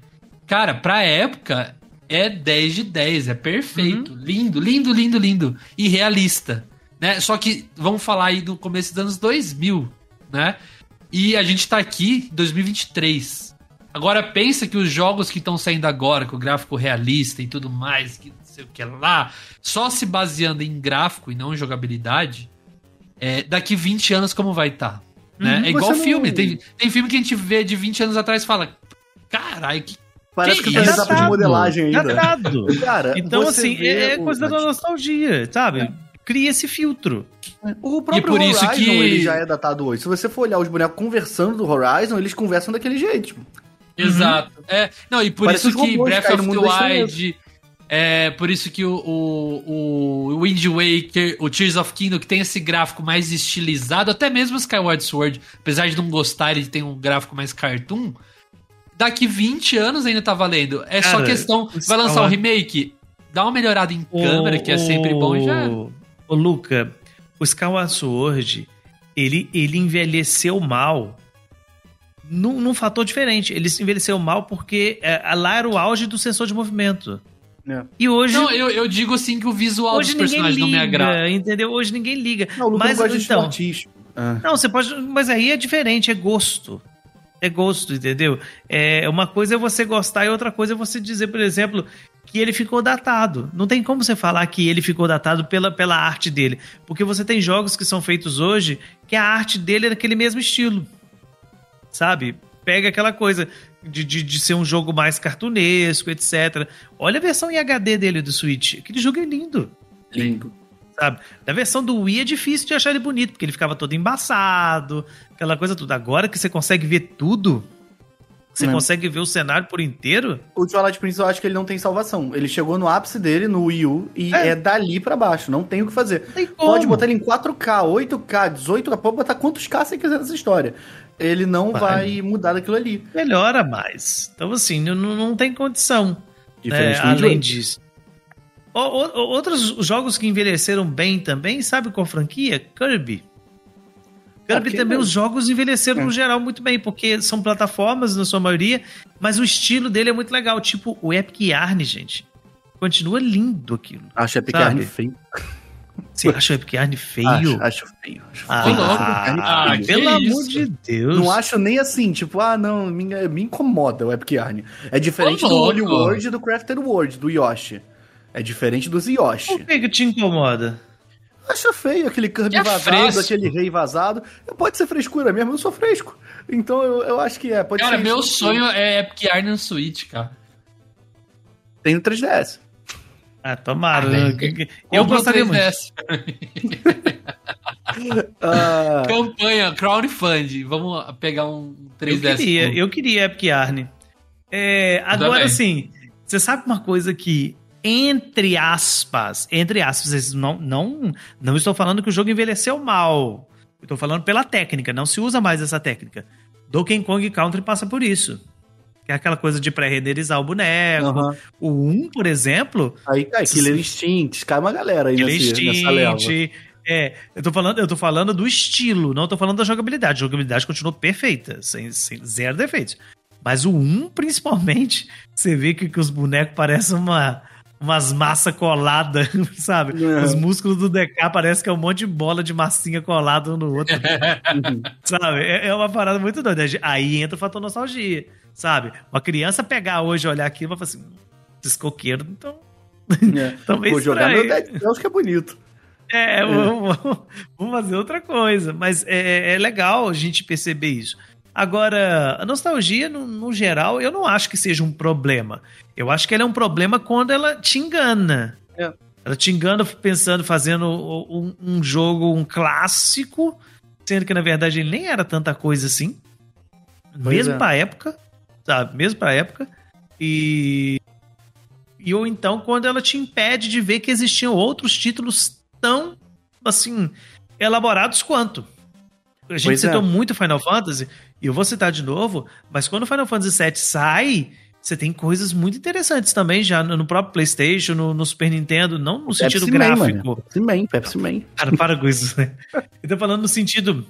Speaker 2: cara, pra época, é 10 de 10, é perfeito. Uhum. Lindo, lindo, lindo, lindo. E realista. Né? Só que vamos falar aí do começo dos anos 2000, né? E a gente tá aqui em 2023. Agora pensa que os jogos que estão saindo agora, com o gráfico realista e tudo mais, que não sei o que lá, só se baseando em gráfico e não em jogabilidade, é, daqui 20 anos como vai estar. Tá, né? Hum, é igual filme. Não... Tem, tem filme que a gente vê de 20 anos atrás e fala: caralho, que.
Speaker 3: Parece que, que tá etapa de modelagem ainda.
Speaker 1: Datado. Cara, então, assim, é, é coisa da nostalgia, sabe? É. Cria esse filtro.
Speaker 3: O próprio e por Horizon, isso que... ele já é datado hoje. Se você for olhar os bonecos conversando do Horizon, eles conversam daquele jeito. Tipo.
Speaker 2: Exato. Uhum. É, não, e por Parece isso que Breath of the Wild, É por isso que o, o, o Wind Waker, o Tears of Kingdom, que tem esse gráfico mais estilizado, até mesmo o Skyward Sword, apesar de não gostar, ele tem um gráfico mais cartoon. Daqui 20 anos ainda tá valendo. É Cara, só questão. Vai lançar um remake? Dá uma melhorada em câmera, o, que é sempre bom e já.
Speaker 1: Ô, Luca, o Skyward Sword, ele, ele envelheceu mal num, num fator diferente. Ele envelheceu mal porque é, lá era o auge do sensor de movimento.
Speaker 2: É. E hoje. Não, eu, eu digo assim que o visual hoje dos personagens liga, não me agrada.
Speaker 1: Entendeu? Hoje ninguém liga.
Speaker 3: Não, o mas, não gosta então, de
Speaker 1: ah. Não, você pode. Mas aí é diferente, é gosto. É gosto, entendeu? É uma coisa é você gostar e outra coisa é você dizer, por exemplo, que ele ficou datado. Não tem como você falar que ele ficou datado pela, pela arte dele. Porque você tem jogos que são feitos hoje que a arte dele é daquele mesmo estilo. Sabe? Pega aquela coisa de, de, de, ser um jogo mais cartunesco, etc. Olha a versão em HD dele do Switch. Aquele jogo é lindo.
Speaker 3: Lindo.
Speaker 1: Sabe? Na versão do Wii é difícil de achar ele bonito, porque ele ficava todo embaçado, aquela coisa toda. Agora que você consegue ver tudo, você é. consegue ver o cenário por inteiro?
Speaker 3: O Twilight Princess eu acho que ele não tem salvação. Ele chegou no ápice dele, no Wii U, e é, é dali para baixo. Não tem o que fazer. Pode botar ele em 4K, 8K, 18K, pode botar quantos K você quiser nessa história ele não vai, vai mudar daquilo ali.
Speaker 1: Melhora mais. Então, assim, não, não tem condição. Diferente né? Além disso. O, o, outros jogos que envelheceram bem também, sabe qual franquia? Kirby. Kirby também, os jogos envelheceram é. no geral muito bem, porque são plataformas na sua maioria, mas o estilo dele é muito legal. Tipo, o Epic Yarn, gente. Continua lindo aquilo.
Speaker 3: Acho Epic Yarn feio.
Speaker 1: Você acha o Epic Yarn feio?
Speaker 3: Acho, acho feio. Acho
Speaker 1: ah, feio. Ah, ah, pelo amor de Deus.
Speaker 3: Não acho nem assim, tipo, ah, não, me, me incomoda o Yarn. É diferente do Holy World e do Crafted World, do Yoshi. É diferente dos Yoshi.
Speaker 1: Por que, que te incomoda?
Speaker 3: Acha feio aquele Kirby é vazado, fresco. aquele rei vazado. Pode ser frescura mesmo, eu sou fresco. Então eu, eu acho que é. Pode
Speaker 2: cara, meu sonho é Epic Yarn no Switch, cara.
Speaker 3: Tem no 3DS.
Speaker 1: Ah, tomara. Ah, eu gostaria muito.
Speaker 2: uh... Campanha, crowdfund. Vamos pegar um 3DS.
Speaker 1: Eu queria, eu queria Epic Yarn. É, agora, sim, você sabe uma coisa que, entre aspas, entre aspas, não, não, não estou falando que o jogo envelheceu mal. Estou falando pela técnica, não se usa mais essa técnica. Donkey Kong Country passa por isso. Que é aquela coisa de pré-renderizar o boneco. Uhum. O 1, por exemplo.
Speaker 3: Aí cai, Killer Instinct, cai uma galera aí Killer nesse, Instinct, nessa leva.
Speaker 1: É, eu tô falando, eu tô falando do estilo, não tô falando da jogabilidade. A jogabilidade continuou perfeita, sem, sem zero defeitos. Mas o 1, principalmente, você vê que, que os bonecos parecem uma, umas massa colada, sabe? É. Os músculos do DK parece que é um monte de bola de massinha colada um no outro. sabe? É, é, uma parada muito doida. Aí entra o fator nostalgia sabe? Uma criança pegar hoje, olhar aquilo e falar assim, esses coqueiros, então...
Speaker 3: É. Talvez Vou jogar no Dead Cells que é bonito.
Speaker 1: É, é. Vamos, vamos, fazer outra coisa. Mas é, é, legal a gente perceber isso. Agora, a nostalgia, no, no, geral, eu não acho que seja um problema. Eu acho que ela é um problema quando ela te engana. É. Ela te engana pensando, fazendo um, um, jogo, um clássico, sendo que na verdade ele nem era tanta coisa assim. Pois mesmo é. pra época sabe? Mesmo pra época. E. E ou então quando ela te impede de ver que existiam outros títulos tão, assim, elaborados quanto. A gente pois citou é. muito Final Fantasy, e eu vou citar de novo, mas quando Final Fantasy VII sai, você tem coisas muito interessantes também já no próprio PlayStation, no, no Super Nintendo, não no sentido Pepsi gráfico.
Speaker 3: Man, Pepsi Man, Pepsi Man.
Speaker 1: Cara, para com isso, né? Eu tô falando no sentido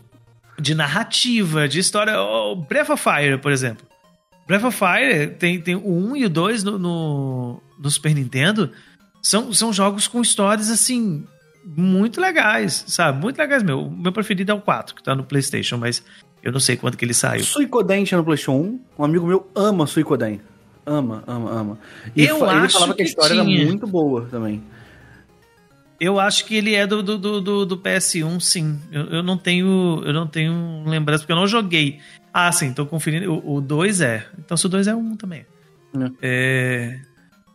Speaker 1: de narrativa, de história. O Breath of Fire, por exemplo. Breath of Fire tem, tem o 1 e o 2 no, no, no Super Nintendo. São, são jogos com histórias, assim, muito legais, sabe? Muito legais meu. O meu preferido é o 4, que tá no PlayStation, mas eu não sei quando que ele saiu.
Speaker 3: Suicoden tinha no PlayStation 1. Um amigo meu ama Suicoden. Ama, ama, ama. E eu ele acho falava que, a história era muito boa também.
Speaker 1: Eu acho que ele é do, do, do, do PS1, sim. Eu, eu, não tenho. Eu não tenho lembrança, porque eu não joguei. Ah, sim, tô conferindo. O 2 é. Então se o 2 é um também. É. é.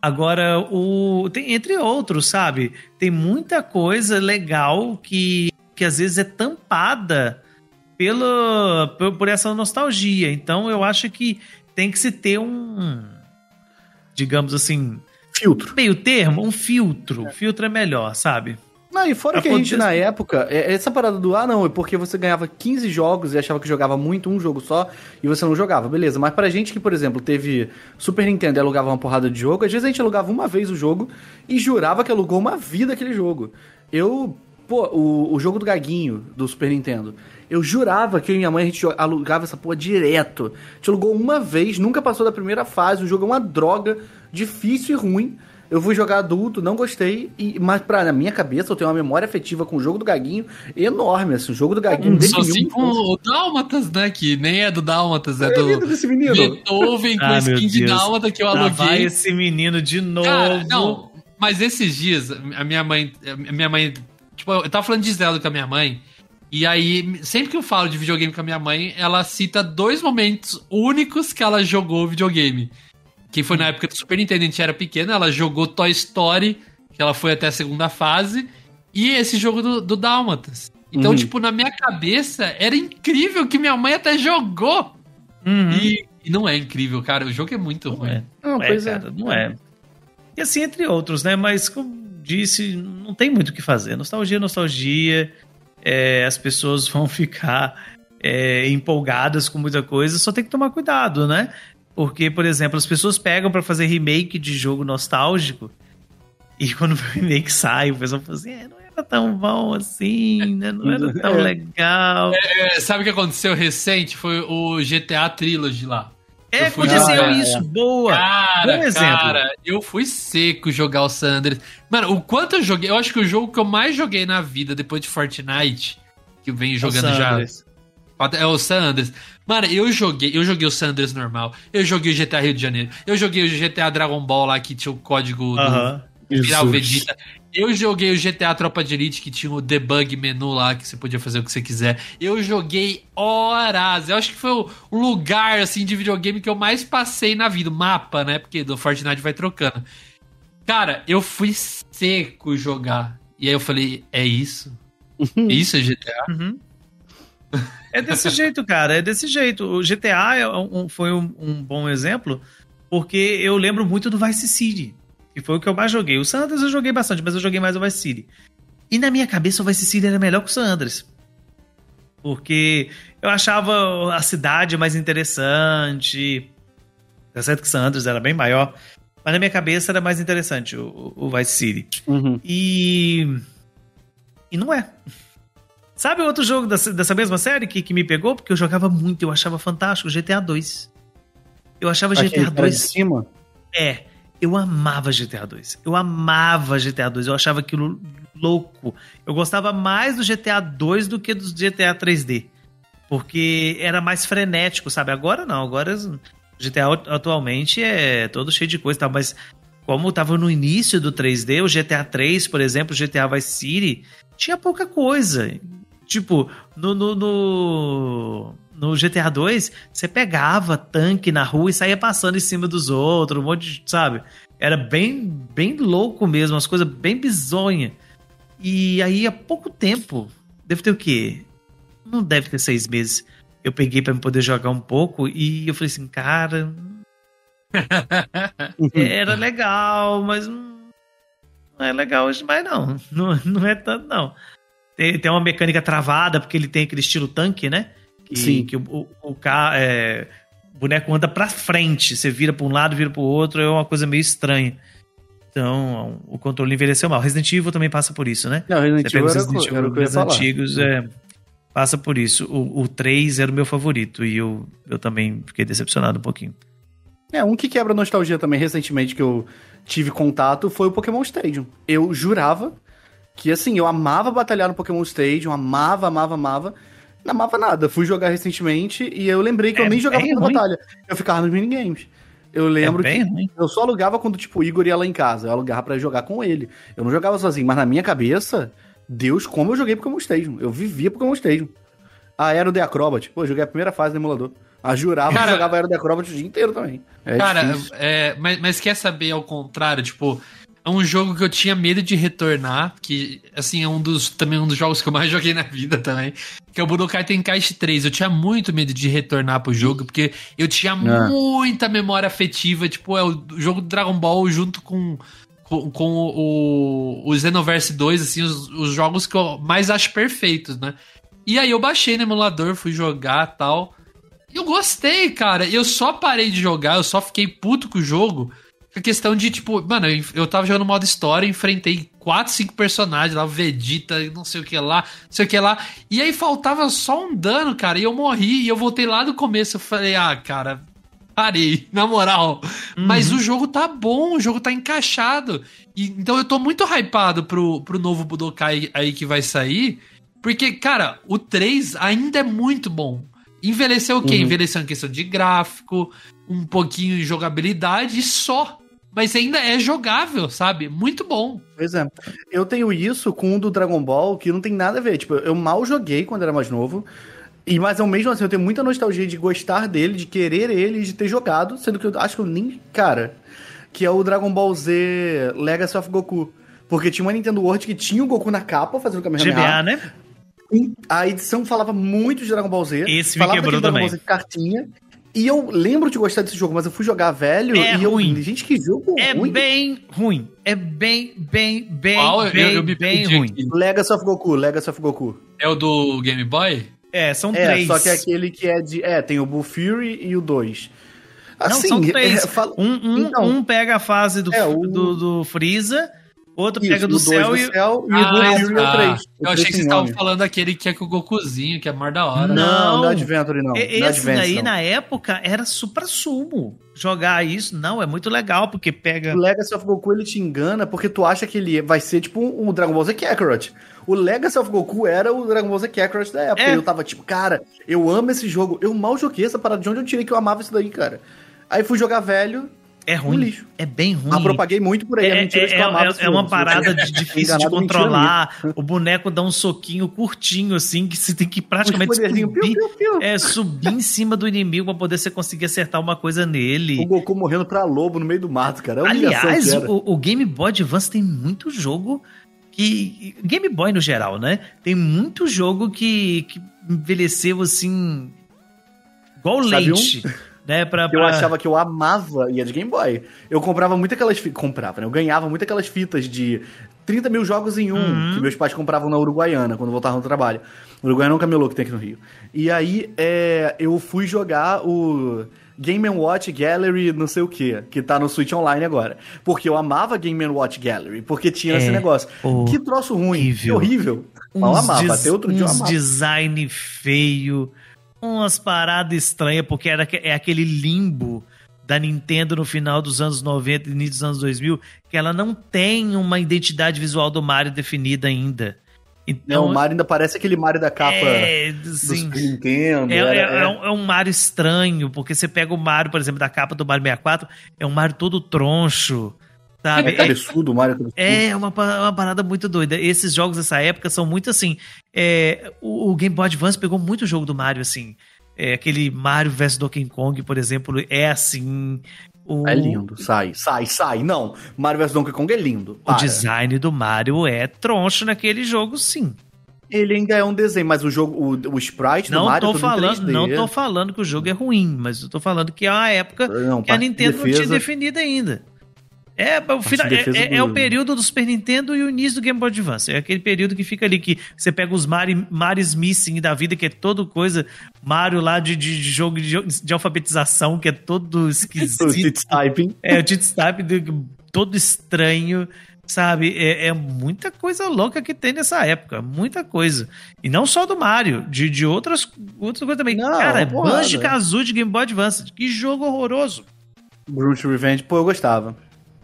Speaker 1: Agora, o. Tem, entre outros, sabe? Tem muita coisa legal que, que às vezes é tampada pelo, por, por essa nostalgia. Então eu acho que tem que se ter um. Digamos assim
Speaker 3: filtro.
Speaker 1: Meio termo, um filtro. Filtro é melhor, sabe?
Speaker 3: Não, e fora
Speaker 1: Pra
Speaker 3: que a gente, na época, é- essa parada do, ah, não, é porque você ganhava 15 jogos e achava que jogava muito um jogo só e você não jogava, beleza. Mas pra gente que, por exemplo, teve Super Nintendo e alugava uma porrada de jogo, às vezes a gente alugava uma vez o jogo e jurava que alugou uma vida aquele jogo. Eu, pô, o, o jogo do Gaguinho, do Super Nintendo, eu jurava que eu e minha mãe a gente alugava essa porra direto. A gente alugou uma vez, nunca passou da primeira fase, o jogo é uma droga, difícil e ruim. Eu fui jogar adulto, não gostei, e, mas pra, na minha cabeça eu tenho uma memória afetiva com o jogo do Gaguinho enorme, assim, o jogo do Gaguinho
Speaker 2: Só
Speaker 3: definiu
Speaker 2: assim
Speaker 3: minha
Speaker 2: com o Dálmatas, né? Que nem é do Dálmatas, é
Speaker 3: vida
Speaker 2: do
Speaker 3: desse menino.
Speaker 2: Beethoven com
Speaker 1: Ah,
Speaker 2: skin de. Dálmata que eu
Speaker 1: Lá vai
Speaker 2: aluguei.
Speaker 1: esse menino de novo.
Speaker 2: Cara, não, mas esses dias, a minha mãe. A minha mãe. Tipo, eu tava falando de Zelda com a minha mãe. E aí, sempre que eu falo de videogame com a minha mãe, ela cita dois momentos únicos que ela jogou videogame. Que foi na época do Super Nintendo, a gente era pequeno, ela jogou Toy Story, que ela foi até a segunda fase, e esse jogo do, do Dálmatas. Então,
Speaker 3: Uhum.
Speaker 2: tipo, na minha cabeça, era incrível que minha mãe até jogou.
Speaker 1: Uhum.
Speaker 2: E, e não é incrível, cara. O jogo é muito
Speaker 1: Não
Speaker 2: ruim.
Speaker 1: é.
Speaker 3: Não,
Speaker 1: Não é,
Speaker 3: pois é.
Speaker 1: cara, não é. E assim, entre outros, né? Mas, como disse, não tem muito o que fazer. Nostalgia, nostalgia. É, as pessoas vão ficar é, empolgadas com muita coisa, só tem que tomar cuidado, né? Porque, por exemplo, as pessoas pegam pra fazer remake de jogo nostálgico e quando o remake sai, o pessoal fala assim: é, não era tão bom assim, né? Não era tão
Speaker 3: É.
Speaker 1: legal.
Speaker 2: É, sabe o que aconteceu recente? Foi o GTA Trilogy lá.
Speaker 1: É,
Speaker 2: eu fui
Speaker 1: aconteceu
Speaker 3: jogar,
Speaker 1: isso,
Speaker 3: é.
Speaker 1: boa.
Speaker 2: Cara,
Speaker 1: Bom exemplo.
Speaker 2: cara, eu fui seco jogar o San Andreas. Mano, o quanto eu joguei, eu acho que o jogo que eu mais joguei na vida depois de Fortnite, que eu venho jogando
Speaker 1: San
Speaker 2: já. É o San Andreas. Mano, eu joguei, eu joguei o San Andreas normal, eu joguei o GTA Rio de Janeiro, eu joguei o GTA Dragon Ball lá que tinha o código do
Speaker 1: Aham.
Speaker 2: virar o. Vegeta. Eu joguei o GTA Tropa de Elite, que tinha o debug menu lá, que você podia fazer o que você quiser. Eu joguei horas. Eu acho que foi o lugar, assim, de videogame que eu mais passei na vida. O mapa, né? Porque do Fortnite vai trocando. Cara, eu fui seco jogar. E aí eu falei, é isso? Isso é GTA?
Speaker 1: Uhum. É desse jeito, cara. É desse jeito. O GTA é um- foi um, um bom exemplo, porque eu lembro muito do Vice City, que foi o que eu mais joguei. O San Andreas eu joguei bastante, mas eu joguei mais o Vice City. E na minha cabeça o Vice City era melhor que o San Andreas. Porque eu achava a cidade mais interessante. Tá certo que San Andreas era bem maior, mas na minha cabeça era mais interessante o, o Vice City.
Speaker 3: Uhum.
Speaker 1: E. E não é. Sabe outro jogo dessa, dessa mesma série que, que me pegou? Porque eu jogava muito, eu achava fantástico, GTA 2. Eu achava GTA
Speaker 3: cara de
Speaker 1: 2.
Speaker 3: cima.
Speaker 1: É, eu amava GTA 2. Eu amava GTA 2. Eu achava aquilo louco. Eu gostava mais do GTA 2 do que do GTA 3D. Porque era mais frenético, sabe? Agora não, agora GTA atualmente é todo cheio de coisa e tal, mas como tava no início do 3D, o GTA 3, por exemplo, GTA Vice City, tinha pouca coisa. Tipo, no, no, no, no GTA 2, você pegava tanque na rua e saía passando em cima dos outros, um monte de, sabe? Era bem, bem louco mesmo, umas coisas bem bizonhas. E aí, há pouco tempo, deve ter o quê? Não deve ter seis meses. Eu peguei pra me poder jogar um pouco e eu falei assim, cara, era legal, mas não não é legal hoje mais, não. Não, não é tanto, não. Tem, tem uma mecânica travada, porque ele tem aquele estilo tanque, né? Que,
Speaker 3: Sim.
Speaker 1: Que o, o, o, ca- é, o boneco anda pra frente. Você vira pra um lado, vira pro outro, é uma coisa meio estranha. Então, o controle envelheceu mal. Resident Evil também passa por isso, né?
Speaker 3: Não, Resident Evil era,
Speaker 1: Resident
Speaker 3: era o
Speaker 1: Evil
Speaker 3: que eu ia falar.
Speaker 1: antigos, é, passa por isso. O, o 3 era o meu favorito e eu, eu também fiquei decepcionado um pouquinho.
Speaker 3: É, um que quebra nostalgia também recentemente que eu tive contato foi o Pokémon Stadium. Eu jurava que, assim, eu amava batalhar no Pokémon Stadium, amava, amava, amava. Não amava nada. Fui jogar recentemente e eu lembrei que
Speaker 1: É
Speaker 3: eu nem jogava na batalha. Eu ficava nos minigames. Eu lembro
Speaker 1: é
Speaker 3: que
Speaker 1: ruim.
Speaker 3: eu só alugava quando, tipo, o Igor ia lá em casa. Eu alugava pra jogar com ele. Eu não jogava sozinho, mas na minha cabeça, Deus, como eu joguei Pokémon Stadium. Eu vivia Pokémon Stadium. A Aero The Acrobat. Pô, eu joguei a primeira fase do emulador. A jurava
Speaker 2: Cara-
Speaker 3: que jogava Aero The Acrobat o dia inteiro também. É
Speaker 2: Cara, é, mas, mas quer saber ao contrário, tipo, é um jogo que eu tinha medo de retornar, que assim, é um dos também um dos jogos que eu mais joguei na vida também. que é o Budokai Tenkaichi 3. Eu tinha muito medo de retornar pro jogo, porque eu tinha é. muita memória afetiva. Tipo, é o jogo do Dragon Ball junto com, com, com o, o Xenoverse 2, assim, os, os, jogos que eu mais acho perfeitos, né? E aí eu baixei no emulador, fui jogar tal. E eu gostei, cara. Eu só parei de jogar, eu só fiquei puto com o jogo questão de, tipo, mano, eu, eu tava jogando modo história, enfrentei quatro, cinco personagens lá, Vegeta, não sei o que lá, não sei o que lá. E aí faltava só um dano, cara, e eu morri, e eu voltei lá do começo. Eu falei, ah, cara, parei, na moral. Uhum. Mas o jogo tá bom, o jogo tá encaixado. E, então eu tô muito hypado pro, pro novo Budokai aí que vai sair. Porque, cara, o 3 ainda é muito bom. Envelheceu o quê? Uhum. Envelheceu em questão de gráfico, um pouquinho de jogabilidade e só mas ainda é jogável, sabe? Muito bom.
Speaker 3: Pois é. Eu tenho isso com o do Dragon Ball, que não tem nada a ver. Tipo, eu mal joguei quando era mais novo. E, mas ao mesmo assim, eu tenho muita nostalgia de gostar dele, de querer ele, de ter jogado, sendo que eu acho que eu nem. Cara, que é o Dragon Ball Z Legacy of Goku. Porque tinha uma Nintendo World que tinha o Goku na capa, fazendo o Kamehameha.
Speaker 1: GBA, né?
Speaker 3: A edição falava muito de Dragon Ball Z.
Speaker 1: Esse me quebrou
Speaker 3: Dragon
Speaker 1: também.
Speaker 3: Ball Z cartinha. E eu lembro de gostar desse jogo, mas eu fui jogar velho
Speaker 1: é
Speaker 3: e
Speaker 1: ruim.
Speaker 3: eu. Gente, que jogo
Speaker 1: é
Speaker 3: ruim.
Speaker 1: É bem ruim. É bem, bem, bem,
Speaker 2: Qual?
Speaker 1: bem,
Speaker 2: eu, eu me
Speaker 1: bem ruim.
Speaker 3: Aqui. Legacy of Goku, Legacy of Goku.
Speaker 2: É o do Game Boy?
Speaker 1: É, são
Speaker 3: é,
Speaker 1: três.
Speaker 3: Só que é aquele que é de. É, tem o Bull Fury e o 2.
Speaker 1: Assim, Não, são três. É, fala... um, um, então, um, pega a fase do, é, o... do, do Freeza Outro Isso, pega do céu e.
Speaker 3: Céu,
Speaker 2: e ah, o 2 e o 3. Eu achei que vocês estavam falando aquele que é com o Gokuzinho, que é mar da hora.
Speaker 3: Não, não é Adventure, não.
Speaker 1: Esse
Speaker 3: não Advance,
Speaker 1: daí,
Speaker 3: não.
Speaker 1: na época, era supra sumo. Jogar isso, não, é muito legal, porque pega.
Speaker 3: O Legacy of Goku ele te engana porque tu acha que ele vai ser tipo um Dragon Ball Z Kakarot. O Legacy of Goku era o Dragon Ball Z Kakarot da época. É. E eu tava tipo, cara, eu amo esse jogo. Eu mal joguei essa parada. De onde eu tirei que eu amava isso daí, cara? Aí fui jogar velho,
Speaker 1: é ruim. Um lixo. É bem ruim.
Speaker 3: Mas propaguei muito por aí.
Speaker 1: É, é, é, é uma parada de, difícil de controlar. O boneco dá um soquinho curtinho, assim, que você tem que praticamente subir, piu, piu, piu. É, subir em cima do inimigo pra poder você conseguir acertar uma coisa nele.
Speaker 3: O Goku morrendo pra lobo no meio do mato, cara. É
Speaker 1: Aliás, o, o Game Boy Advance tem muito jogo que. Game Boy no geral, né? Tem muito jogo que, que envelheceu assim. Igual Sabe leite. Um? né? Pra, pra...
Speaker 3: Eu achava que eu amava é de Game Boy. Eu comprava muito aquelas fitas. Comprava, né? Eu ganhava muito aquelas fitas de 30 mil jogos em um, uhum. que meus pais compravam na Uruguaiana, quando voltavam do trabalho. Uruguaiana é um camelô que tem aqui no Rio. E aí é, eu fui jogar o. Game Watch Gallery, não sei o que, que tá no Switch Online agora. Porque eu amava Game Watch Gallery, porque tinha é, esse negócio. Que troço ruim, horrível. que horrível. Mas eu amava, até outro dia eu amava.
Speaker 1: design feio, umas paradas estranhas, porque era, é aquele limbo da Nintendo no final dos anos 90 e início dos anos 2000, que ela não tem uma identidade visual do Mario definida ainda.
Speaker 3: Então, não, o Mario ainda parece aquele Mario da capa
Speaker 1: é,
Speaker 3: sim, do Nintendo.
Speaker 1: É, era, é, é, um, é, um, Mario estranho, porque você pega o Mario, por exemplo, da capa do Mario 64, é um Mario todo troncho. Sabe?
Speaker 3: É cabeçudo, Mario é cabeçudo.
Speaker 1: É uma, uma parada muito doida. Esses jogos dessa época são muito assim. É, o, o, Game Boy Advance pegou muito jogo do Mario, assim. É, aquele Mario vs Donkey Kong, por exemplo, é assim.
Speaker 3: O... É lindo, sai, sai, sai. Não, Mario vs Donkey Kong é lindo.
Speaker 1: Para. O design do Mario é troncho naquele jogo, sim.
Speaker 3: Ele ainda é um desenho, mas o jogo, o, o sprite não do Mario
Speaker 1: tô é falando, Não tô falando que o jogo é ruim, mas eu tô falando que é uma época não, que a Nintendo defesa... não tinha definido ainda. É, o final, é, é, é, o período do Super Nintendo e o início do Game Boy Advance. É aquele período que fica ali, que você pega os Mario, Mario's Missing da vida, que é todo coisa. Mario lá de, de, de jogo de, de, alfabetização, que é todo esquisito. o
Speaker 3: typing.
Speaker 1: É, o typing todo estranho. Sabe? É, é, muita coisa louca que tem nessa época. Muita coisa. E não só do Mario, de, de outras, outras coisas também. Não, Cara, Banjo Kazooie de Game Boy Advance. Que jogo horroroso.
Speaker 3: Brute Revenge, pô, eu gostava.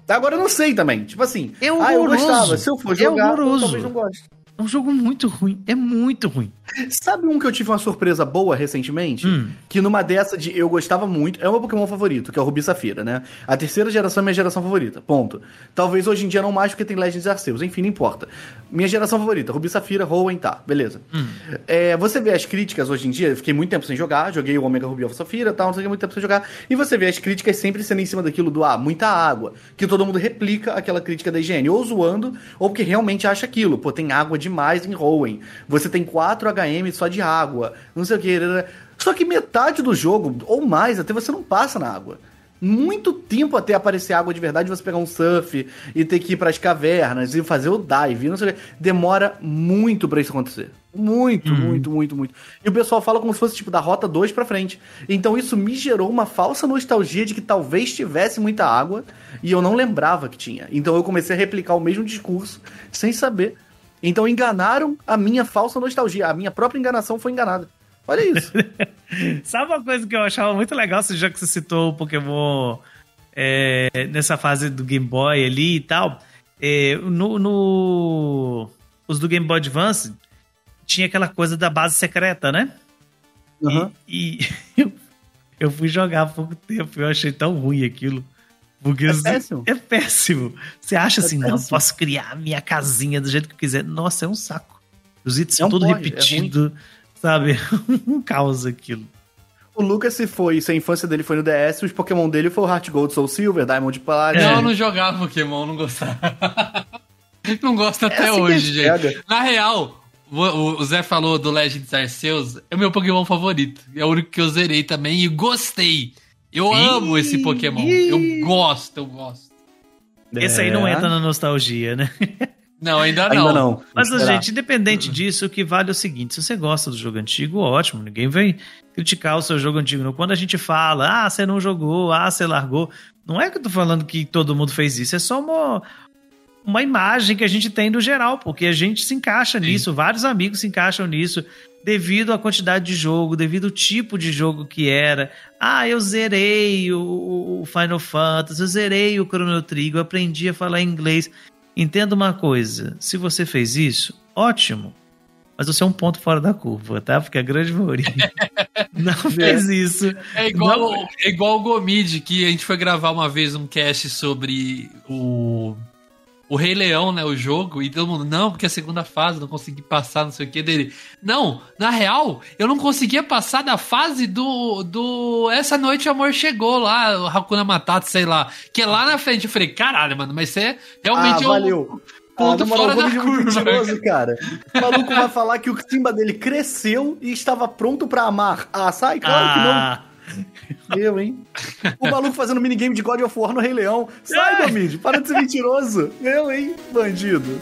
Speaker 3: Agora eu não sei também. Tipo assim,
Speaker 1: é ah, eu gostava.
Speaker 3: Se eu for jogar,
Speaker 1: é
Speaker 3: eu talvez não goste.
Speaker 1: É um jogo muito ruim. É muito ruim.
Speaker 3: Sabe um que eu tive uma surpresa boa recentemente? Hum. Que numa dessa de eu gostava muito. É o meu Pokémon favorito, que é o Rubi Safira, né? A terceira geração é minha geração favorita. Ponto. Talvez hoje em dia não mais, porque tem Legends Arceus. Enfim, não importa. Minha geração favorita, Rubi Safira, Hoenn, tá. Beleza. Hum. É, você vê as críticas hoje em dia. Eu fiquei muito tempo sem jogar. Joguei o Omega Rubi Alpha Safira tal. Não sei muito tempo sem jogar. E você vê as críticas sempre sendo em cima daquilo do, ah, muita água. Que todo mundo replica aquela crítica da higiene. Ou zoando, ou porque realmente acha aquilo. Pô, tem água de demais em Hoenn. Você tem 4 HM só de água, não sei o que. Só que metade do jogo, ou mais, até você não passa na água muito tempo até aparecer água de verdade, você pegar um surf e ter que ir para as cavernas e fazer o dive, não sei o que. Demora muito para isso acontecer. Muito, uhum. muito, muito, muito. E o pessoal fala como se fosse tipo da rota 2 para frente. Então isso me gerou uma falsa nostalgia de que talvez tivesse muita água e eu não lembrava que tinha. Então eu comecei a replicar o mesmo discurso sem saber. Então enganaram a minha falsa nostalgia. A minha própria enganação foi enganada. Olha isso.
Speaker 1: Sabe uma coisa que eu achava muito legal, já que você citou o Pokémon é, nessa fase do Game Boy ali e tal? É, no, no, Os do Game Boy Advance tinha aquela coisa da base secreta, né? Uhum. E, e eu, eu, fui jogar há pouco tempo, eu achei tão ruim aquilo. Porque é péssimo. É péssimo. Você acha é assim, péssimo. não, posso criar minha casinha do jeito que eu quiser. Nossa, é um saco. Os itens são tudo é repetido. Sabe? um caos aquilo.
Speaker 3: O Lucas, se foi, se a infância dele foi no DS, os Pokémon dele foi o Heart Gold, Soul Silver, Diamond Palladium.
Speaker 2: É. Eu não jogava Pokémon, não gostava. não gosto até é assim hoje, gente. Na real, o, o, Zé falou do Legends Arceus, é o meu Pokémon favorito. É o único que eu zerei também e gostei. Eu Ih, amo esse Pokémon. Eu gosto, eu gosto.
Speaker 1: Esse aí não é. entra na nostalgia, né?
Speaker 2: Não, ainda não. Ainda não.
Speaker 1: Mas, gente, independente disso, o que vale é o seguinte: se você gosta do jogo antigo, ótimo. Ninguém vem criticar o seu jogo antigo. Quando a gente fala, ah, você não jogou, ah, você largou. Não é que eu tô falando que todo mundo fez isso, é só uma, uma imagem que a gente tem do geral, porque a gente se encaixa Sim. nisso, vários amigos se encaixam nisso, devido à quantidade de jogo, devido ao tipo de jogo que era. Ah, eu zerei o, o Final Fantasy, eu zerei o Chrono Trigger, eu aprendi a falar inglês. Entenda uma coisa: se você fez isso, ótimo. Mas você é um ponto fora da curva, tá? Porque a grande maioria não fez isso.
Speaker 2: É igual, não... é igual o Gomid, que a gente foi gravar uma vez um cast sobre o o Rei Leão, né, o jogo, e todo mundo, não, porque a segunda fase não consegui passar, não sei o que dele. Não, na real, eu não conseguia passar da fase do. do Essa Noite o Amor Chegou lá, o Hakuna Matata, sei lá. Que é lá na frente. Eu falei, caralho, mano, mas você é realmente
Speaker 3: ah, valeu. Ponto ah, fora da curva. Mentiroso, cara. O maluco vai falar que o Simba dele cresceu e estava pronto para amar. Ah, sai, claro ah. que não. Eu, hein? O maluco fazendo minigame de God of War no Rei Leão. Sai, Domide, para de ser mentiroso. Eu, hein, bandido.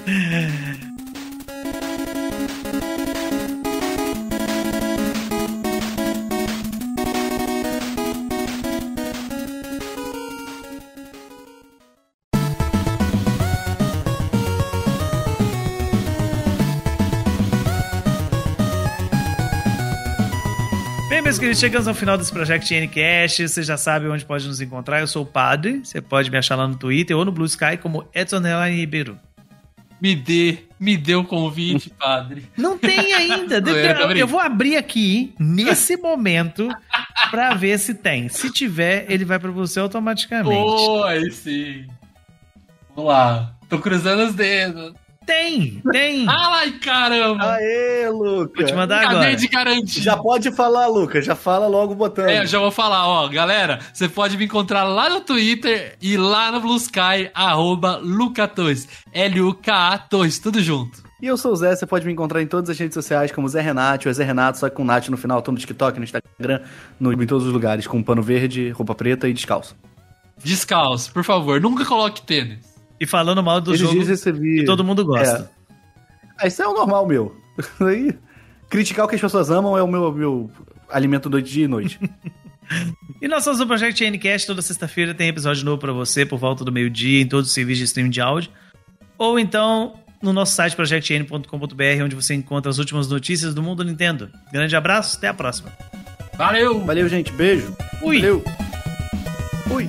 Speaker 1: Meus queridos, chegamos ao final desse Project Ncast. Você já sabe onde pode nos encontrar. Eu sou o Padre. Você pode me achar lá no Twitter ou no Blue Sky como Edson Ribeiro.
Speaker 2: Me dê, me dê o um convite, padre.
Speaker 1: Não tem ainda. eu, eu vou abrir aqui nesse momento pra ver se tem. Se tiver, ele vai pra você automaticamente.
Speaker 2: Oi, sim. Vamos lá. Tô cruzando os dedos.
Speaker 1: Tem, tem.
Speaker 2: Ai, caramba.
Speaker 3: Aê, Luca.
Speaker 1: Vou te mandar Cadê agora.
Speaker 2: de garantia?
Speaker 3: Já pode falar, Luca. Já fala logo botando.
Speaker 2: É, eu já vou falar, ó. Galera, você pode me encontrar lá no Twitter e lá no Blue Sky, arroba Lucatois. L-U-K-A Torres, tudo junto.
Speaker 3: E eu sou o Zé, você pode me encontrar em todas as redes sociais como Zé Renato, ou Zé Renato, só que com Nath no final, tô no TikTok, no Instagram, no, em todos os lugares, com pano verde, roupa preta e descalço.
Speaker 2: Descalço, por favor, nunca coloque tênis
Speaker 1: e falando mal do jogo recebi... que todo mundo gosta.
Speaker 3: É. Ah, isso é o normal meu. Aí, criticar o que as pessoas amam é o meu, meu alimento do dia e noite.
Speaker 1: e nós somos o Project Ncast. Toda sexta-feira tem episódio novo para você por volta do meio-dia em todos os serviços de streaming de áudio. Ou então no nosso site projectn.com.br, onde você encontra as últimas notícias do mundo Nintendo. Grande abraço, até a próxima.
Speaker 2: Valeu!
Speaker 3: Valeu, gente. Beijo.
Speaker 1: Fui.
Speaker 3: Valeu. Fui.